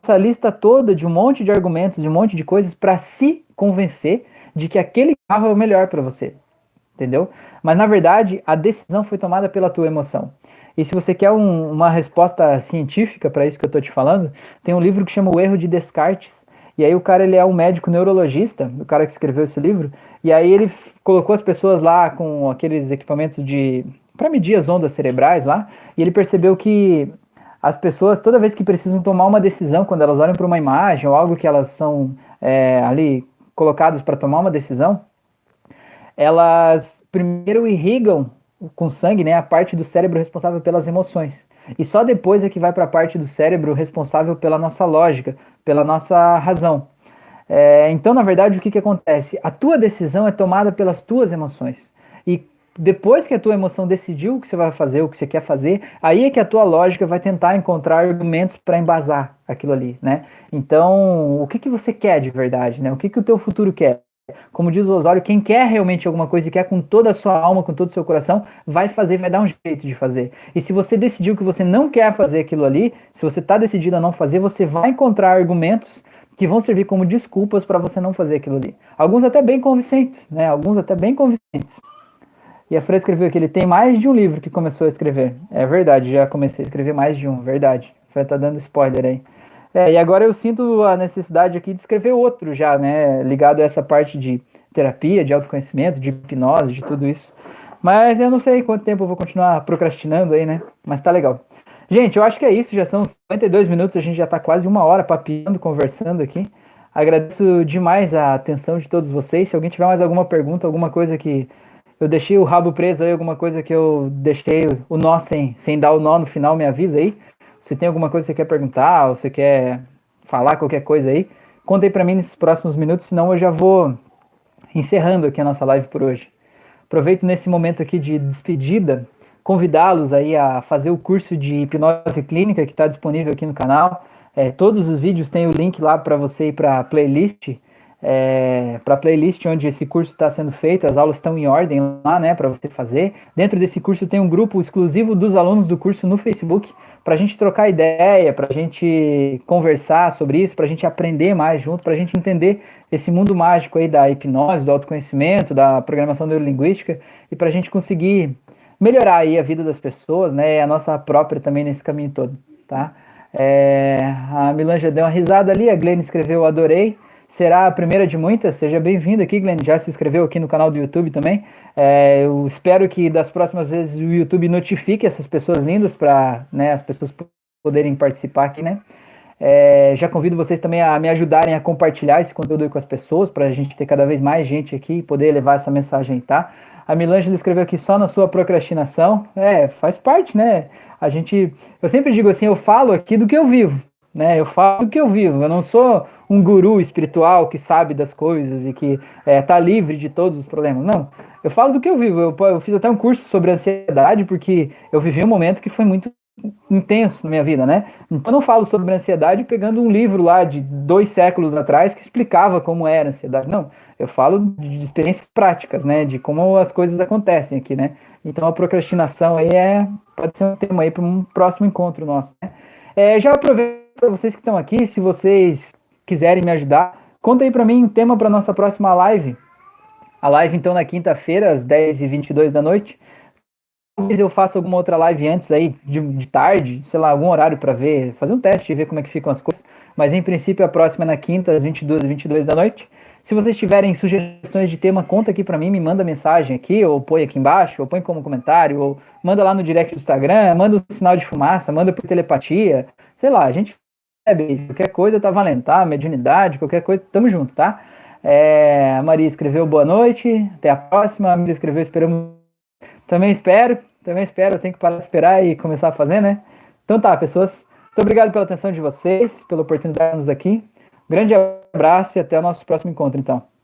Essa lista toda de um monte de argumentos, de um monte de coisas para se convencer de que aquele carro é o melhor para você. Entendeu? Mas na verdade, a decisão foi tomada pela tua emoção. E se você quer um, uma resposta científica para isso que eu estou te falando, tem um livro que chama O Erro de Descartes. E aí o cara ele é um médico neurologista, o cara que escreveu esse livro, e aí ele colocou as pessoas lá com aqueles equipamentos de para medir as ondas cerebrais lá, e ele percebeu que as pessoas, toda vez que precisam tomar uma decisão, quando elas olham para uma imagem ou algo que elas são é, ali colocadas para tomar uma decisão, elas primeiro irrigam com sangue né, a parte do cérebro responsável pelas emoções. E só depois é que vai para a parte do cérebro responsável pela nossa lógica, pela nossa razão. É, então, na verdade, o que, que acontece? A tua decisão é tomada pelas tuas emoções. E depois que a tua emoção decidiu o que você vai fazer, o que você quer fazer, aí é que a tua lógica vai tentar encontrar argumentos para embasar aquilo ali, né? Então, o que, que você quer de verdade, né? O que, que o teu futuro quer? Como diz o Osório, quem quer realmente alguma coisa e quer com toda a sua alma, com todo o seu coração, vai fazer, vai dar um jeito de fazer. E se você decidiu que você não quer fazer aquilo ali, se você está decidido a não fazer, você vai encontrar argumentos que vão servir como desculpas para você não fazer aquilo ali. Alguns até bem convincentes, né? Alguns até bem convincentes. E a Fran escreveu que ele tem mais de um livro que começou a escrever. É verdade, já comecei a escrever mais de um, verdade. A Fran tá dando spoiler aí. É, e agora eu sinto a necessidade aqui de escrever outro já, né? Ligado a essa parte de terapia, de autoconhecimento, de hipnose, de tudo isso. Mas eu não sei quanto tempo eu vou continuar procrastinando aí, né? Mas tá legal. Gente, eu acho que é isso. Já são 52 minutos, a gente já tá quase uma hora papiando, conversando aqui. Agradeço demais a atenção de todos vocês. Se alguém tiver mais alguma pergunta, alguma coisa que eu deixei o rabo preso aí, alguma coisa que eu deixei o nó sem, sem dar o nó no final, me avisa aí. Se tem alguma coisa que você quer perguntar, ou você quer falar qualquer coisa aí, conta aí para mim nesses próximos minutos, senão eu já vou encerrando aqui a nossa live por hoje. Aproveito nesse momento aqui de despedida, convidá-los aí a fazer o curso de hipnose clínica que está disponível aqui no canal. É, todos os vídeos têm o link lá para você ir para a playlist é, para a playlist onde esse curso está sendo feito, as aulas estão em ordem lá, né, para você fazer. Dentro desse curso tem um grupo exclusivo dos alunos do curso no Facebook, para a gente trocar ideia, para a gente conversar sobre isso, para a gente aprender mais junto, para a gente entender esse mundo mágico aí da hipnose, do autoconhecimento, da programação neurolinguística e para a gente conseguir melhorar aí a vida das pessoas, né, a nossa própria também nesse caminho todo, tá? É, a Milan já deu uma risada ali, a Glenn escreveu adorei será a primeira de muitas. Seja bem-vindo aqui, Glenn. Já se inscreveu aqui no canal do YouTube também. É, eu espero que das próximas vezes o YouTube notifique essas pessoas lindas para né, as pessoas poderem participar aqui, né? É, já convido vocês também a me ajudarem a compartilhar esse conteúdo com as pessoas, para a gente ter cada vez mais gente aqui e poder levar essa mensagem, tá? A Milângela escreveu aqui só na sua procrastinação. É, faz parte, né? A gente. Eu sempre digo assim, eu falo aqui do que eu vivo, né? Eu falo do que eu vivo. Eu não sou um guru espiritual que sabe das coisas e que está é, tá livre de todos os problemas. Não. Eu falo do que eu vivo. Eu, eu, fiz até um curso sobre ansiedade porque eu vivi um momento que foi muito intenso na minha vida, né? Então eu não falo sobre ansiedade pegando um livro lá de dois séculos atrás que explicava como era a ansiedade. Não. Eu falo de experiências práticas, né? De como as coisas acontecem aqui, né? Então a procrastinação aí é pode ser um tema aí para um próximo encontro nosso. Né? É, já aproveito para vocês que estão aqui, se vocês quiserem me ajudar, conta aí para mim um tema para nossa próxima live. A live, então, na quinta-feira, às 10h22 da noite. Talvez eu faça alguma outra live antes aí, de, de tarde, sei lá, algum horário para ver, fazer um teste e ver como é que ficam as coisas. Mas, em princípio, a próxima é na quinta, às 22 h 22 da noite. Se vocês tiverem sugestões de tema, conta aqui para mim, me manda mensagem aqui, ou põe aqui embaixo, ou põe como comentário, ou manda lá no direct do Instagram, manda um sinal de fumaça, manda por telepatia, sei lá, a gente qualquer coisa tá valendo, tá? Mediunidade, qualquer coisa, tamo junto, tá? É, a Maria escreveu boa noite, até a próxima. A Maria escreveu esperamos. Também espero, também espero, tenho que parar de esperar e começar a fazer, né? Então tá, pessoas, muito obrigado pela atenção de vocês, pela oportunidade de estarmos aqui. Grande abraço e até o nosso próximo encontro, então.